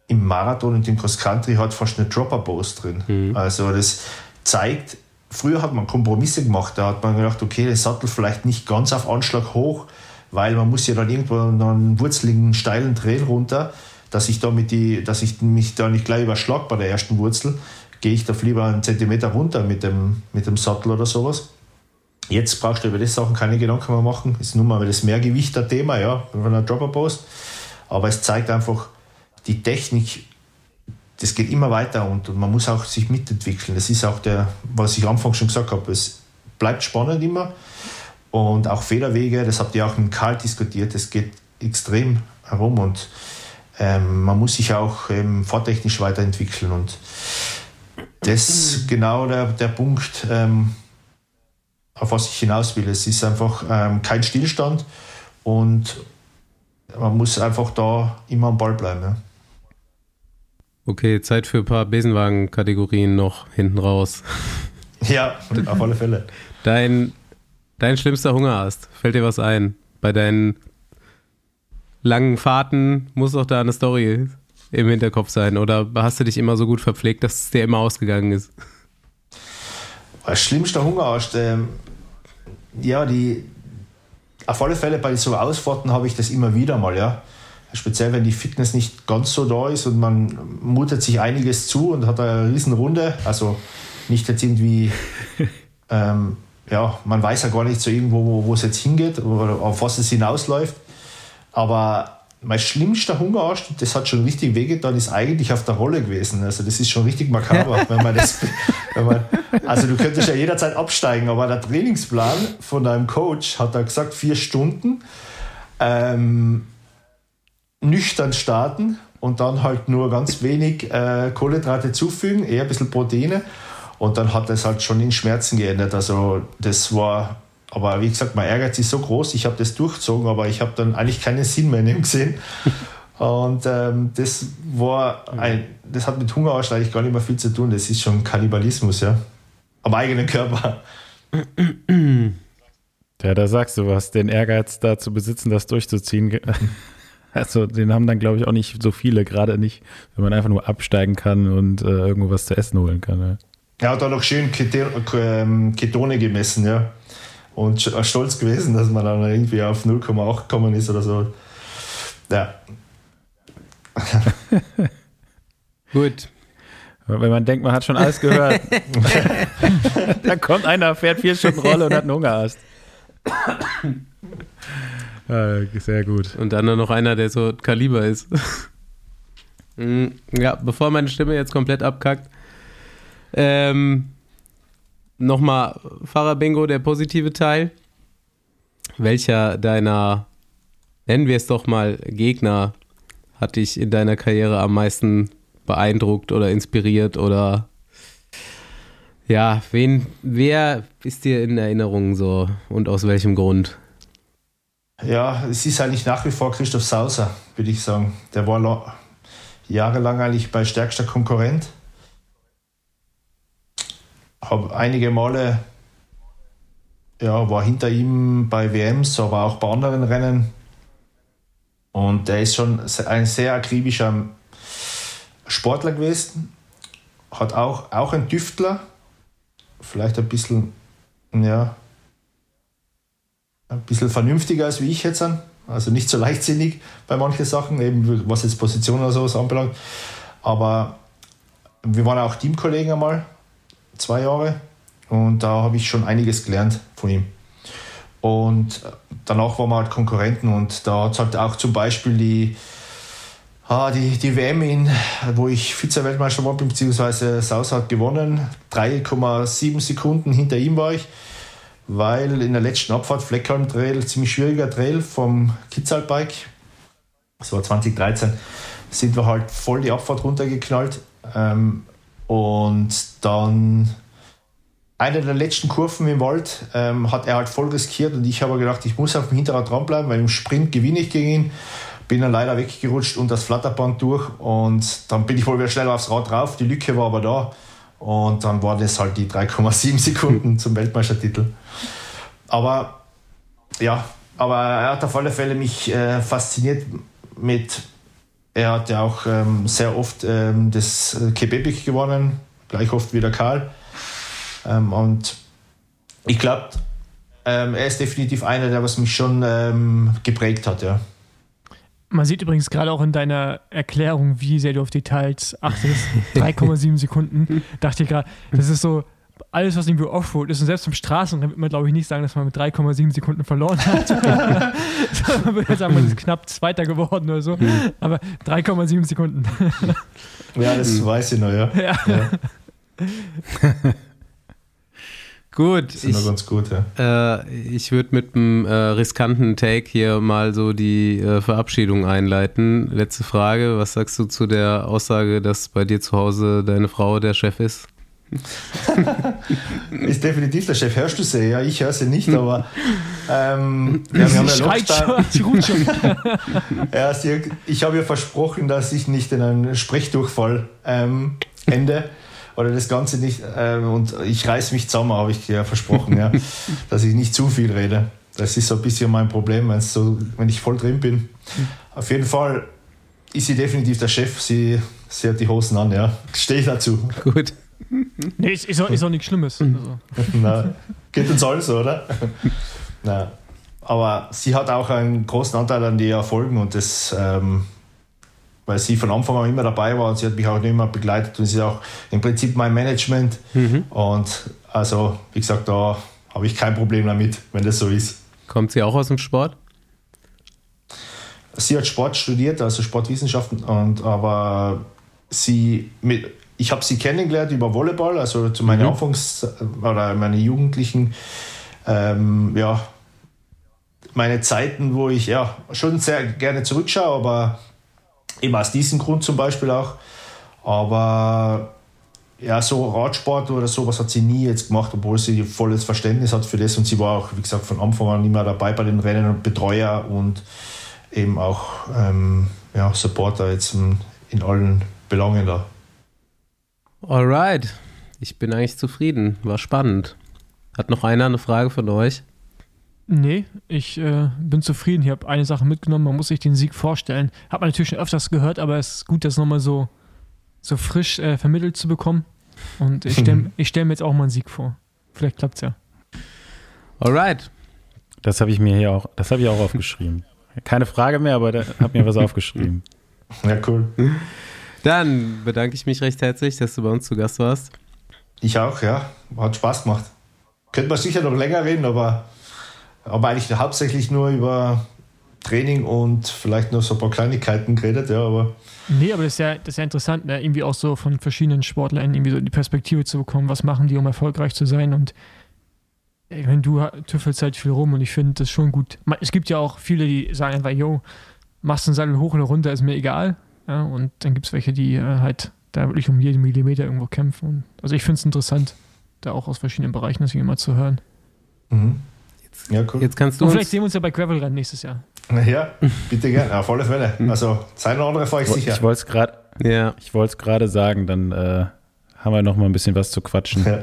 im Marathon und im Cross Country hat fast eine Dropper Bose drin. Mhm. Also das zeigt, früher hat man Kompromisse gemacht. Da hat man gedacht, okay, der Sattel vielleicht nicht ganz auf Anschlag hoch, weil man muss ja dann irgendwo einen wurzeligen, steilen Trail runter, dass ich, da mit die, dass ich mich da nicht gleich überschlag bei der ersten Wurzel. Gehe ich da lieber einen Zentimeter runter mit dem, mit dem Sattel oder sowas. Jetzt brauchst du über das Sachen keine Gedanken mehr machen. Ist nun mal das Mehrgewicht der Thema, ja, von einer Dropper Post. Aber es zeigt einfach, die Technik das geht immer weiter und, und, man muss auch sich mitentwickeln. Das ist auch der, was ich anfangs schon gesagt habe, es bleibt spannend immer und auch Fehlerwege, das habt ihr auch mit Karl diskutiert, das geht extrem herum und ähm, man muss sich auch ähm, fahrtechnisch weiterentwickeln und das ist genau der, der Punkt, ähm, auf was ich hinaus will. Es ist einfach ähm, kein Stillstand und man muss einfach da immer am Ball bleiben. Ja.
Okay, Zeit für ein paar Besenwagen-Kategorien noch hinten raus. <laughs>
Ja, auf alle Fälle.
Dein, dein schlimmster Hungerast, fällt dir was ein? Bei deinen langen Fahrten muss doch da eine Story im Hinterkopf sein. Oder hast du dich immer so gut verpflegt, dass es dir immer ausgegangen ist?
Schlimmster Hungerast, ähm, ja, die, auf alle Fälle bei so Ausfahrten habe ich das immer wieder mal, ja. Speziell, wenn die Fitness nicht ganz so da ist und man mutet sich einiges zu und hat eine riesen Runde. Also nicht jetzt irgendwie, <laughs> ähm, ja, man weiß ja gar nicht so irgendwo, wo, wo es jetzt hingeht oder auf was es hinausläuft. Aber mein schlimmster Hungerast, das hat schon richtig wehgetan, ist eigentlich auf der Rolle gewesen. Also das ist schon richtig makaber, <laughs> wenn man das, wenn man, also du könntest ja jederzeit absteigen, aber der Trainingsplan von deinem Coach hat da gesagt, vier Stunden ähm, nüchtern starten und dann halt nur ganz wenig äh, Kohlenhydrate zufügen, eher ein bisschen Proteine und dann hat das halt schon in Schmerzen geändert. Also das war aber wie gesagt, mein Ehrgeiz ist so groß, ich habe das durchgezogen, aber ich habe dann eigentlich keinen Sinn mehr in dem gesehen. <laughs> Und ähm, das war ein, das hat mit Hungerausschlag eigentlich gar nicht mehr viel zu tun. Das ist schon Kannibalismus, ja. Am eigenen Körper. <clears throat>
Ja, da sagst du was, den Ehrgeiz da zu besitzen, das durchzuziehen. <laughs> Also den haben dann, glaube ich, auch nicht so viele, gerade nicht, wenn man einfach nur absteigen kann und äh, irgendwo was zu essen holen kann. Ja.
Er hat auch noch schön ähm, Ketone gemessen, ja und stolz gewesen, dass man dann irgendwie auf 0,8 gekommen ist oder so. Ja. <laughs>
Gut.
Wenn man denkt, man hat schon alles gehört, <laughs> dann kommt einer, fährt vier Stunden Rolle und hat einen Hungerast. Ja, <laughs> sehr gut.
Und dann noch einer, der so Kaliber ist. Mm, ja, bevor meine Stimme jetzt komplett abkackt, ähm, Nochmal Fahrer-Bingo, der positive Teil. Welcher deiner, nennen wir es doch mal, Gegner hat dich in deiner Karriere am meisten beeindruckt oder inspiriert oder ja, wen, wer ist dir in Erinnerung so und aus welchem Grund?
Ja, es ist eigentlich nach wie vor Christoph Sauser, würde ich sagen. Der war jahrelang eigentlich bei stärkster Konkurrent habe einige Male, ja, war hinter ihm bei WMs, aber auch bei anderen Rennen. Und er ist schon ein sehr akribischer Sportler gewesen. Hat auch, auch ein Tüftler, vielleicht ein bisschen, ja, ein bisschen vernünftiger als wie ich jetzt an. Also nicht so leichtsinnig bei manchen Sachen, eben was jetzt Position oder sowas anbelangt. Aber wir waren auch Teamkollegen einmal zwei Jahre. Und da habe ich schon einiges gelernt von ihm. Und danach waren wir halt Konkurrenten und da hat es halt auch zum Beispiel die, ah, die, die WM, in, wo ich Vize-Weltmeister war, beziehungsweise Saus hat gewonnen. 3,7 Sekunden hinter ihm war ich, weil in der letzten Abfahrt Fleckholm Trail, ziemlich schwieriger Trail vom Kitzalbike, das war 2013, sind wir halt voll die Abfahrt runtergeknallt. Ähm, und dann eine der letzten Kurven im Wald ähm, hat er halt voll riskiert und ich habe gedacht, ich muss auf dem Hinterrad dranbleiben, weil im Sprint gewinne ich gegen ihn. Bin dann leider weggerutscht und das Flatterband durch und dann bin ich wohl wieder schnell aufs Rad drauf. Die Lücke war aber da und dann waren das halt die 3,7 Sekunden zum Weltmeistertitel. Aber ja, aber er hat auf alle Fälle mich äh, fasziniert mit er hat ja auch ähm, sehr oft ähm, das Quebec gewonnen, gleich oft wie der Karl. Ähm, und ich glaube, ähm, er ist definitiv einer, der was mich schon ähm, geprägt hat, ja.
Man sieht übrigens gerade auch in deiner Erklärung, wie sehr du auf Details achtest. <laughs> 3,7 Sekunden. Dachte ich gerade, das ist so, alles, was irgendwie Offroad ist, und selbst im Straßenrennen wird man, glaube ich, nicht sagen, dass man mit 3,7 Sekunden verloren hat. <laughs> man würde sagen, man ist knapp Zweiter geworden oder so. Mhm. Aber 3,7 Sekunden.
ja, das mhm. weiß ich noch, ja. ja. ja. <laughs>
Gut. Das
ist ganz gut,
ja. Äh, ich würde mit einem äh, riskanten Take hier mal so die äh, Verabschiedung einleiten. Letzte Frage: Was sagst du zu der Aussage, dass bei dir zu Hause deine Frau der Chef ist? <laughs>
ist definitiv der Chef. Hörst du sie? Ja, ich höre sie nicht, aber ähm, <laughs> ja, wir haben ja Lockdown. <laughs> Ja, sie, ich habe ihr versprochen, dass ich nicht in einen Sprechdurchfall ähm, ende oder das Ganze nicht. Ähm, und ich reiß mich zusammen, habe ich ja versprochen, ja, dass ich nicht zu viel rede. Das ist so ein bisschen mein Problem, so, wenn ich voll drin bin. Auf jeden Fall ist sie definitiv der Chef. Sie, sie hat die Hosen an, ja. Stehe ich dazu.
Gut. <laughs>
Nee, ist, ist, auch, ist auch nichts Schlimmes. Also. <laughs>
Na, geht uns allen so, oder? <laughs> Na, aber sie hat auch einen großen Anteil an die Erfolgen und das, ähm, weil sie von Anfang an immer dabei war und sie hat mich auch immer begleitet und sie ist auch im Prinzip mein Management. Und also, wie gesagt, da habe ich kein Problem damit, wenn das so ist.
Kommt sie auch aus dem Sport?
Sie hat Sport studiert, also Sportwissenschaften, und, aber sie mit, ich habe sie kennengelernt über Volleyball, also zu meinen Anfangs- oder meine Jugendlichen, ähm, ja, meine Zeiten, wo ich ja schon sehr gerne zurückschaue, aber eben aus diesem Grund zum Beispiel auch. Aber ja, so Radsport oder sowas hat sie nie jetzt gemacht, obwohl sie volles Verständnis hat für das und sie war auch, wie gesagt, von Anfang an immer dabei bei den Rennen und Betreuer und eben auch ähm, ja, Supporter jetzt in, in allen Belangen da.
Alright. Ich bin eigentlich zufrieden. War spannend. Hat noch einer eine Frage von euch?
Nee, ich äh, bin zufrieden. Ich habe eine Sache mitgenommen. Man muss sich den Sieg vorstellen. Hat man natürlich schon öfters gehört, aber es ist gut, das nochmal so, so frisch äh, vermittelt zu bekommen. Und ich stelle <laughs> ich stell mir jetzt auch mal einen Sieg vor. Vielleicht klappt es ja.
Alright.
Das habe ich mir hier auch, das habe ich auch aufgeschrieben. Keine Frage mehr, aber da habe mir was <laughs> aufgeschrieben.
Ja, cool.
Dann bedanke ich mich recht herzlich, dass du bei uns zu Gast warst.
Ich auch, ja. Hat Spaß gemacht. Könnte man sicher noch länger reden, aber, aber eigentlich hauptsächlich nur über Training und vielleicht noch so ein paar Kleinigkeiten geredet, ja, aber
Nee, aber das ist ja, das ist ja interessant, ne? irgendwie auch so von verschiedenen Sportlern irgendwie so die Perspektive zu bekommen, was machen die, um erfolgreich zu sein und wenn du tüffelst halt viel rum und ich finde das schon gut. Es gibt ja auch viele, die sagen einfach, yo, machst den Sattel hoch oder runter, ist mir egal. Ja, und dann gibt es welche, die äh, halt da wirklich um jeden Millimeter irgendwo kämpfen. Und, also ich finde es interessant, da auch aus verschiedenen Bereichen das immer zu hören.
mhm. ja, cool.
Jetzt kannst du
Und vielleicht sehen wir uns ja bei Gravelrennen nächstes Jahr.
Ja, bitte gerne, auf alle Fälle. Also, sein oder andere fahre ich sicher.
Ich wollte es gerade
ja,
ich wollte es gerade sagen, dann äh, haben wir noch mal ein bisschen was zu quatschen.
Ja.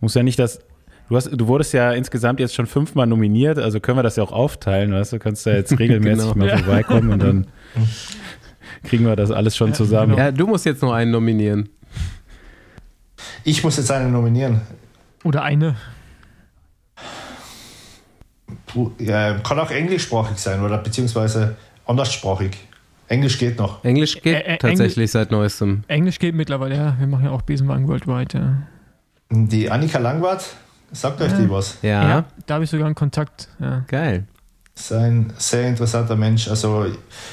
Muss ja nicht das. Du, hast, du wurdest ja insgesamt jetzt schon fünfmal nominiert, also können wir das ja auch aufteilen, weißt du? Kannst da jetzt <laughs> regelmäßig
Genau.
mal
Ja.
vorbeikommen und dann <laughs> kriegen wir das alles schon
Ja,
zusammen.
genau.
ja, du musst jetzt noch einen nominieren.
Ich muss jetzt einen nominieren.
Oder eine.
Puh, Ja, kann auch englischsprachig sein oder beziehungsweise anderssprachig. Englisch geht noch.
Englisch geht
Ä-
tatsächlich seit neuestem.
Englisch geht mittlerweile, ja. Wir machen ja auch Besenwagen Worldwide, ja.
Die Annika Langwart, sagt euch die was?
Ja,
Ja, da habe ich sogar einen Kontakt. Ja.
geil.
Ist ein sehr interessanter Mensch. Also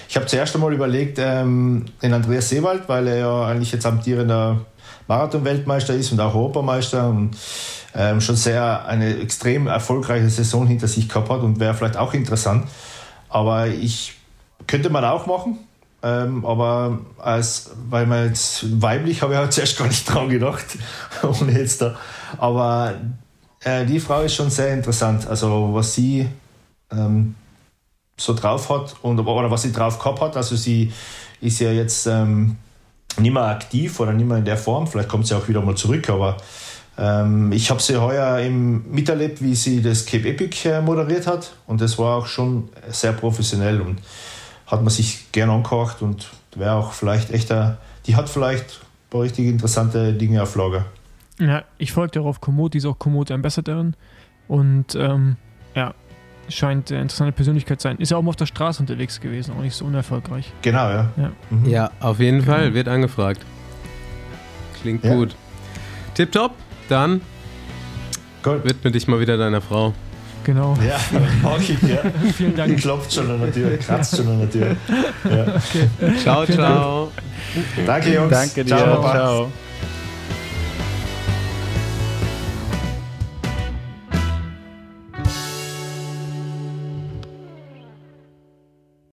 ich habe zuerst einmal überlegt, ähm, den Andreas Seewald, weil er ja eigentlich jetzt amtierender Marathon-Weltmeister ist und auch Europameister und ähm, schon sehr eine extrem erfolgreiche Saison hinter sich gehabt hat und wäre vielleicht auch interessant. Aber ich könnte man auch machen. Ähm, aber als, weil man jetzt weiblich habe ich halt zuerst gar nicht dran gedacht. <laughs> ohne jetzt da. Aber äh, die Frau ist schon sehr interessant. Also was sie ähm, so drauf hat und oder was sie drauf gehabt hat. Also sie ist ja jetzt ähm, nicht mehr aktiv oder nicht mehr in der Form. Vielleicht kommt sie auch wieder mal zurück, aber ähm, ich habe sie heuer im, miterlebt, wie sie das Cape Epic äh, moderiert hat und das war auch schon sehr professionell und hat man sich gern angehört und wäre auch vielleicht echter, die hat vielleicht ein paar richtig interessante Dinge auf Lager.
Ja, ich folge darauf Komoot, die ist auch Komoot Ambassadorin. Und ähm, ja, scheint eine interessante Persönlichkeit zu sein. Ist ja auch mal auf der Straße unterwegs gewesen, auch nicht so unerfolgreich.
Genau, ja.
Ja.
Mhm.
Ja, auf jeden Fall, wird angefragt. Klingt
Ja.
gut. Tipptopp, dann
Gut.
widme dich mal wieder deiner Frau.
Genau.
Ja, <laughs> mag ich, ja. <laughs>
Vielen
Die
Dank.
klopft schon an der Tür, kratzt schon an der Tür. Ja.
Ciao, ciao.
Danke, Jungs.
Danke dir.
Ciao.
Ciao.